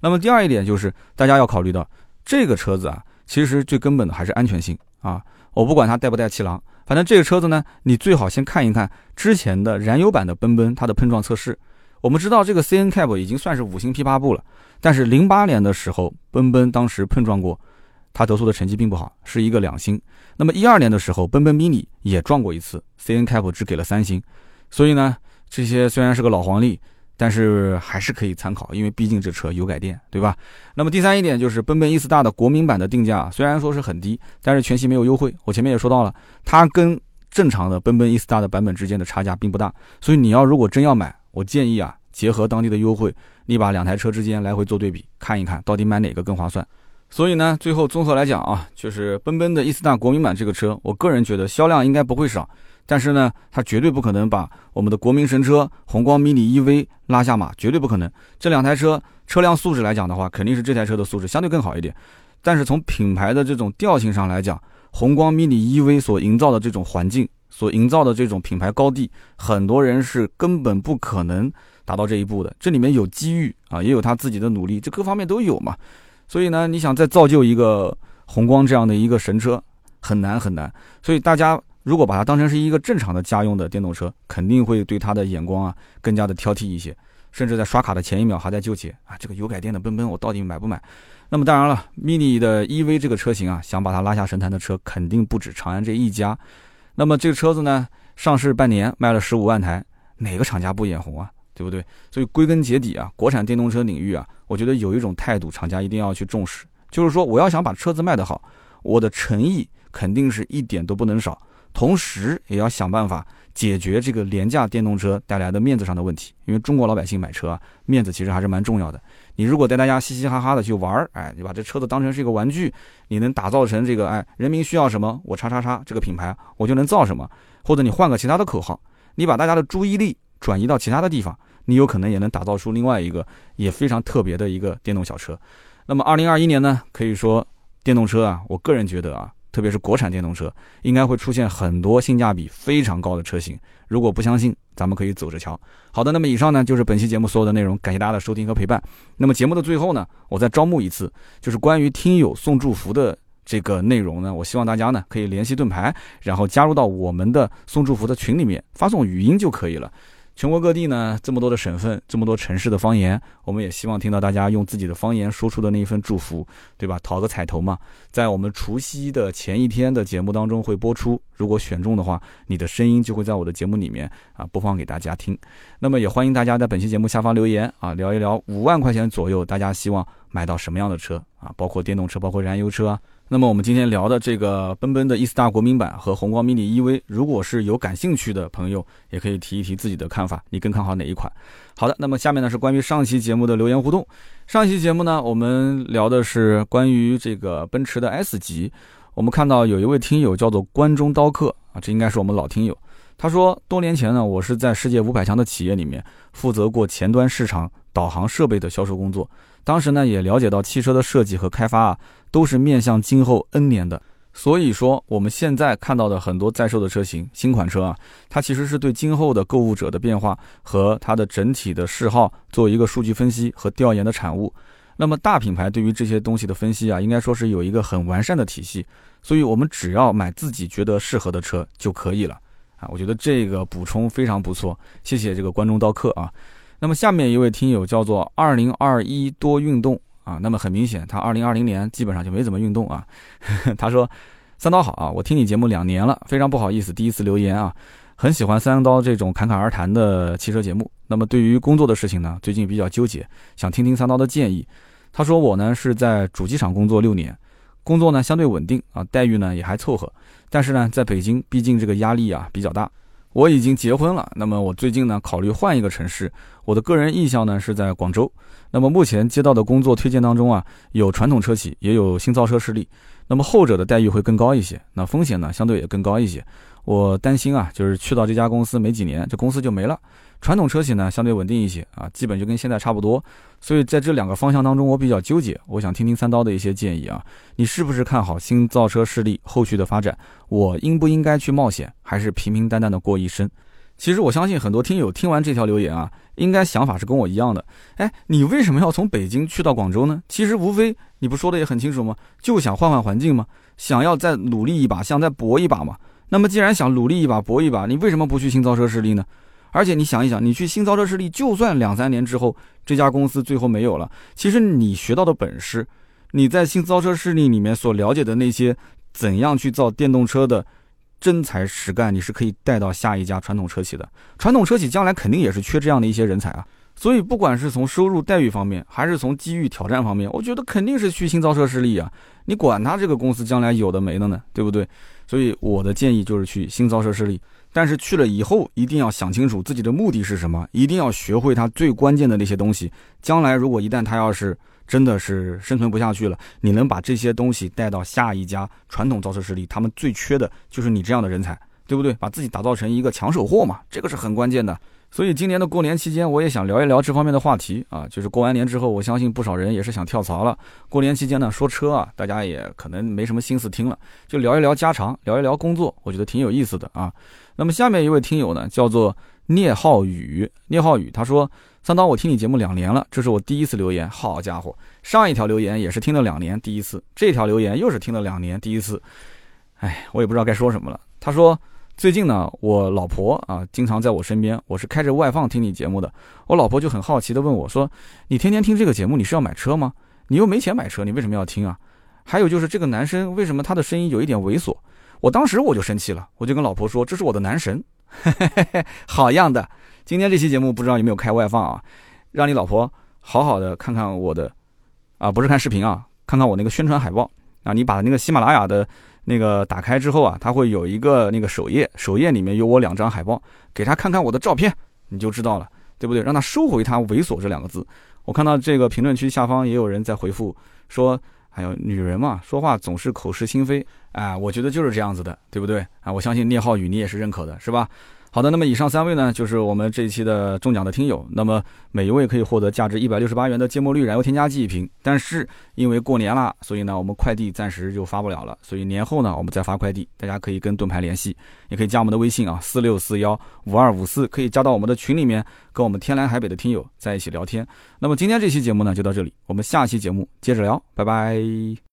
那么第二一点就是大家要考虑到这个车子啊，其实最根本的还是安全性啊。我不管它带不带气囊，反正这个车子呢，你最好先看一看之前的燃油版的奔奔它的碰撞测试。我们知道这个 C N Cab 已经算是五星批发部了。但是零八年的时候，奔奔当时碰撞过，他得出的成绩并不好，是一个两星。那么一二年的时候，奔奔 mini 也撞过一次，CNCap 只给了三星。所以呢，这些虽然是个老黄历，但是还是可以参考，因为毕竟这车油改电，对吧？那么第三一点就是奔奔 E 斯大的国民版的定价虽然说是很低，但是全系没有优惠。我前面也说到了，它跟正常的奔奔 E 斯大的版本之间的差价并不大。所以你要如果真要买，我建议啊，结合当地的优惠。你把两台车之间来回做对比，看一看到底买哪个更划算。所以呢，最后综合来讲啊，就是奔奔的 E 斯大国民版这个车，我个人觉得销量应该不会少。但是呢，它绝对不可能把我们的国民神车宏光 mini EV 拉下马，绝对不可能。这两台车车辆素质来讲的话，肯定是这台车的素质相对更好一点。但是从品牌的这种调性上来讲，宏光 mini EV 所营造的这种环境，所营造的这种品牌高地，很多人是根本不可能达到这一步的。这里面有机遇啊，也有他自己的努力，这各方面都有嘛。所以呢，你想再造就一个宏光这样的一个神车，很难很难。所以大家。如果把它当成是一个正常的家用的电动车，肯定会对它的眼光啊更加的挑剔一些，甚至在刷卡的前一秒还在纠结啊，这个油改电的奔奔我到底买不买？那么当然了，mini 的 EV 这个车型啊，想把它拉下神坛的车肯定不止长安这一家。那么这个车子呢，上市半年卖了十五万台，哪个厂家不眼红啊？对不对？所以归根结底啊，国产电动车领域啊，我觉得有一种态度，厂家一定要去重视，就是说我要想把车子卖得好，我的诚意肯定是一点都不能少。同时也要想办法解决这个廉价电动车带来的面子上的问题，因为中国老百姓买车啊，面子其实还是蛮重要的。你如果带大家嘻嘻哈哈的去玩儿，哎，你把这车子当成是一个玩具，你能打造成这个哎，人民需要什么，我叉叉叉这个品牌我就能造什么，或者你换个其他的口号，你把大家的注意力转移到其他的地方，你有可能也能打造出另外一个也非常特别的一个电动小车。那么二零二一年呢，可以说电动车啊，我个人觉得啊。特别是国产电动车，应该会出现很多性价比非常高的车型。如果不相信，咱们可以走着瞧。好的，那么以上呢就是本期节目所有的内容，感谢大家的收听和陪伴。那么节目的最后呢，我再招募一次，就是关于听友送祝福的这个内容呢，我希望大家呢可以联系盾牌，然后加入到我们的送祝福的群里面，发送语音就可以了。全国各地呢，这么多的省份，这么多城市的方言，我们也希望听到大家用自己的方言说出的那一份祝福，对吧？讨个彩头嘛，在我们除夕的前一天的节目当中会播出，如果选中的话，你的声音就会在我的节目里面啊播放给大家听。那么也欢迎大家在本期节目下方留言啊，聊一聊五万块钱左右，大家希望买到什么样的车啊？包括电动车，包括燃油车。那么我们今天聊的这个奔奔的 E 斯大国民版和宏光 mini EV，如果是有感兴趣的朋友，也可以提一提自己的看法，你更看好哪一款？好的，那么下面呢是关于上期节目的留言互动。上期节目呢，我们聊的是关于这个奔驰的 S 级。我们看到有一位听友叫做关中刀客啊，这应该是我们老听友。他说，多年前呢，我是在世界五百强的企业里面负责过前端市场导航设备的销售工作。当时呢，也了解到汽车的设计和开发啊，都是面向今后 N 年的。所以说，我们现在看到的很多在售的车型、新款车啊，它其实是对今后的购物者的变化和它的整体的嗜好做一个数据分析和调研的产物。那么大品牌对于这些东西的分析啊，应该说是有一个很完善的体系。所以我们只要买自己觉得适合的车就可以了啊。我觉得这个补充非常不错，谢谢这个关中刀客啊。那么下面一位听友叫做二零二一多运动啊，那么很明显他二零二零年基本上就没怎么运动啊。他说：“三刀好啊，我听你节目两年了，非常不好意思第一次留言啊，很喜欢三刀这种侃侃而谈的汽车节目。那么对于工作的事情呢，最近比较纠结，想听听三刀的建议。他说我呢是在主机厂工作六年，工作呢相对稳定啊，待遇呢也还凑合，但是呢在北京，毕竟这个压力啊比较大。”我已经结婚了，那么我最近呢考虑换一个城市，我的个人意向呢是在广州。那么目前接到的工作推荐当中啊，有传统车企，也有新造车势力。那么后者的待遇会更高一些，那风险呢相对也更高一些。我担心啊，就是去到这家公司没几年，这公司就没了。传统车企呢相对稳定一些啊，基本就跟现在差不多。所以在这两个方向当中，我比较纠结。我想听听三刀的一些建议啊，你是不是看好新造车势力后续的发展？我应不应该去冒险，还是平平淡淡的过一生？其实我相信很多听友听完这条留言啊，应该想法是跟我一样的。哎，你为什么要从北京去到广州呢？其实无非你不说的也很清楚吗？就想换换环境吗？想要再努力一把，想再搏一把嘛？那么既然想努力一把、搏一把，你为什么不去新造车势力呢？而且你想一想，你去新造车势力，就算两三年之后这家公司最后没有了，其实你学到的本事，你在新造车势力里面所了解的那些怎样去造电动车的真才实干，你是可以带到下一家传统车企的。传统车企将来肯定也是缺这样的一些人才啊。所以不管是从收入待遇方面，还是从机遇挑战方面，我觉得肯定是去新造车势力啊。你管他这个公司将来有的没的呢，对不对？所以我的建议就是去新造车势力。但是去了以后，一定要想清楚自己的目的是什么，一定要学会它最关键的那些东西。将来如果一旦它要是真的是生存不下去了，你能把这些东西带到下一家传统造车势力，他们最缺的就是你这样的人才。对不对？把自己打造成一个抢手货嘛，这个是很关键的。所以今年的过年期间，我也想聊一聊这方面的话题啊。就是过完年之后，我相信不少人也是想跳槽了。过年期间呢，说车啊，大家也可能没什么心思听了，就聊一聊家常，聊一聊工作，我觉得挺有意思的啊。那么下面一位听友呢，叫做聂浩宇，聂浩宇他说：“三刀，我听你节目两年了，这是我第一次留言。好家伙，上一条留言也是听了两年第一次，这条留言又是听了两年第一次。哎，我也不知道该说什么了。”他说。最近呢，我老婆啊经常在我身边，我是开着外放听你节目的。我老婆就很好奇的问我说：“你天天听这个节目，你是要买车吗？你又没钱买车，你为什么要听啊？”还有就是这个男生为什么他的声音有一点猥琐？我当时我就生气了，我就跟老婆说：“这是我的男神，好样的！”今天这期节目不知道有没有开外放啊？让你老婆好好的看看我的，啊不是看视频啊，看看我那个宣传海报啊，你把那个喜马拉雅的。那个打开之后啊，它会有一个那个首页，首页里面有我两张海报，给他看看我的照片，你就知道了，对不对？让他收回他猥琐这两个字。我看到这个评论区下方也有人在回复说，还有女人嘛，说话总是口是心非，哎，我觉得就是这样子的，对不对？啊，我相信聂浩宇你也是认可的，是吧？好的，那么以上三位呢，就是我们这一期的中奖的听友。那么每一位可以获得价值一百六十八元的芥末绿燃油添加剂一瓶。但是因为过年了，所以呢，我们快递暂时就发不了了。所以年后呢，我们再发快递。大家可以跟盾牌联系，也可以加我们的微信啊，四六四幺五二五四，可以加到我们的群里面，跟我们天南海北的听友在一起聊天。那么今天这期节目呢，就到这里，我们下期节目接着聊，拜拜。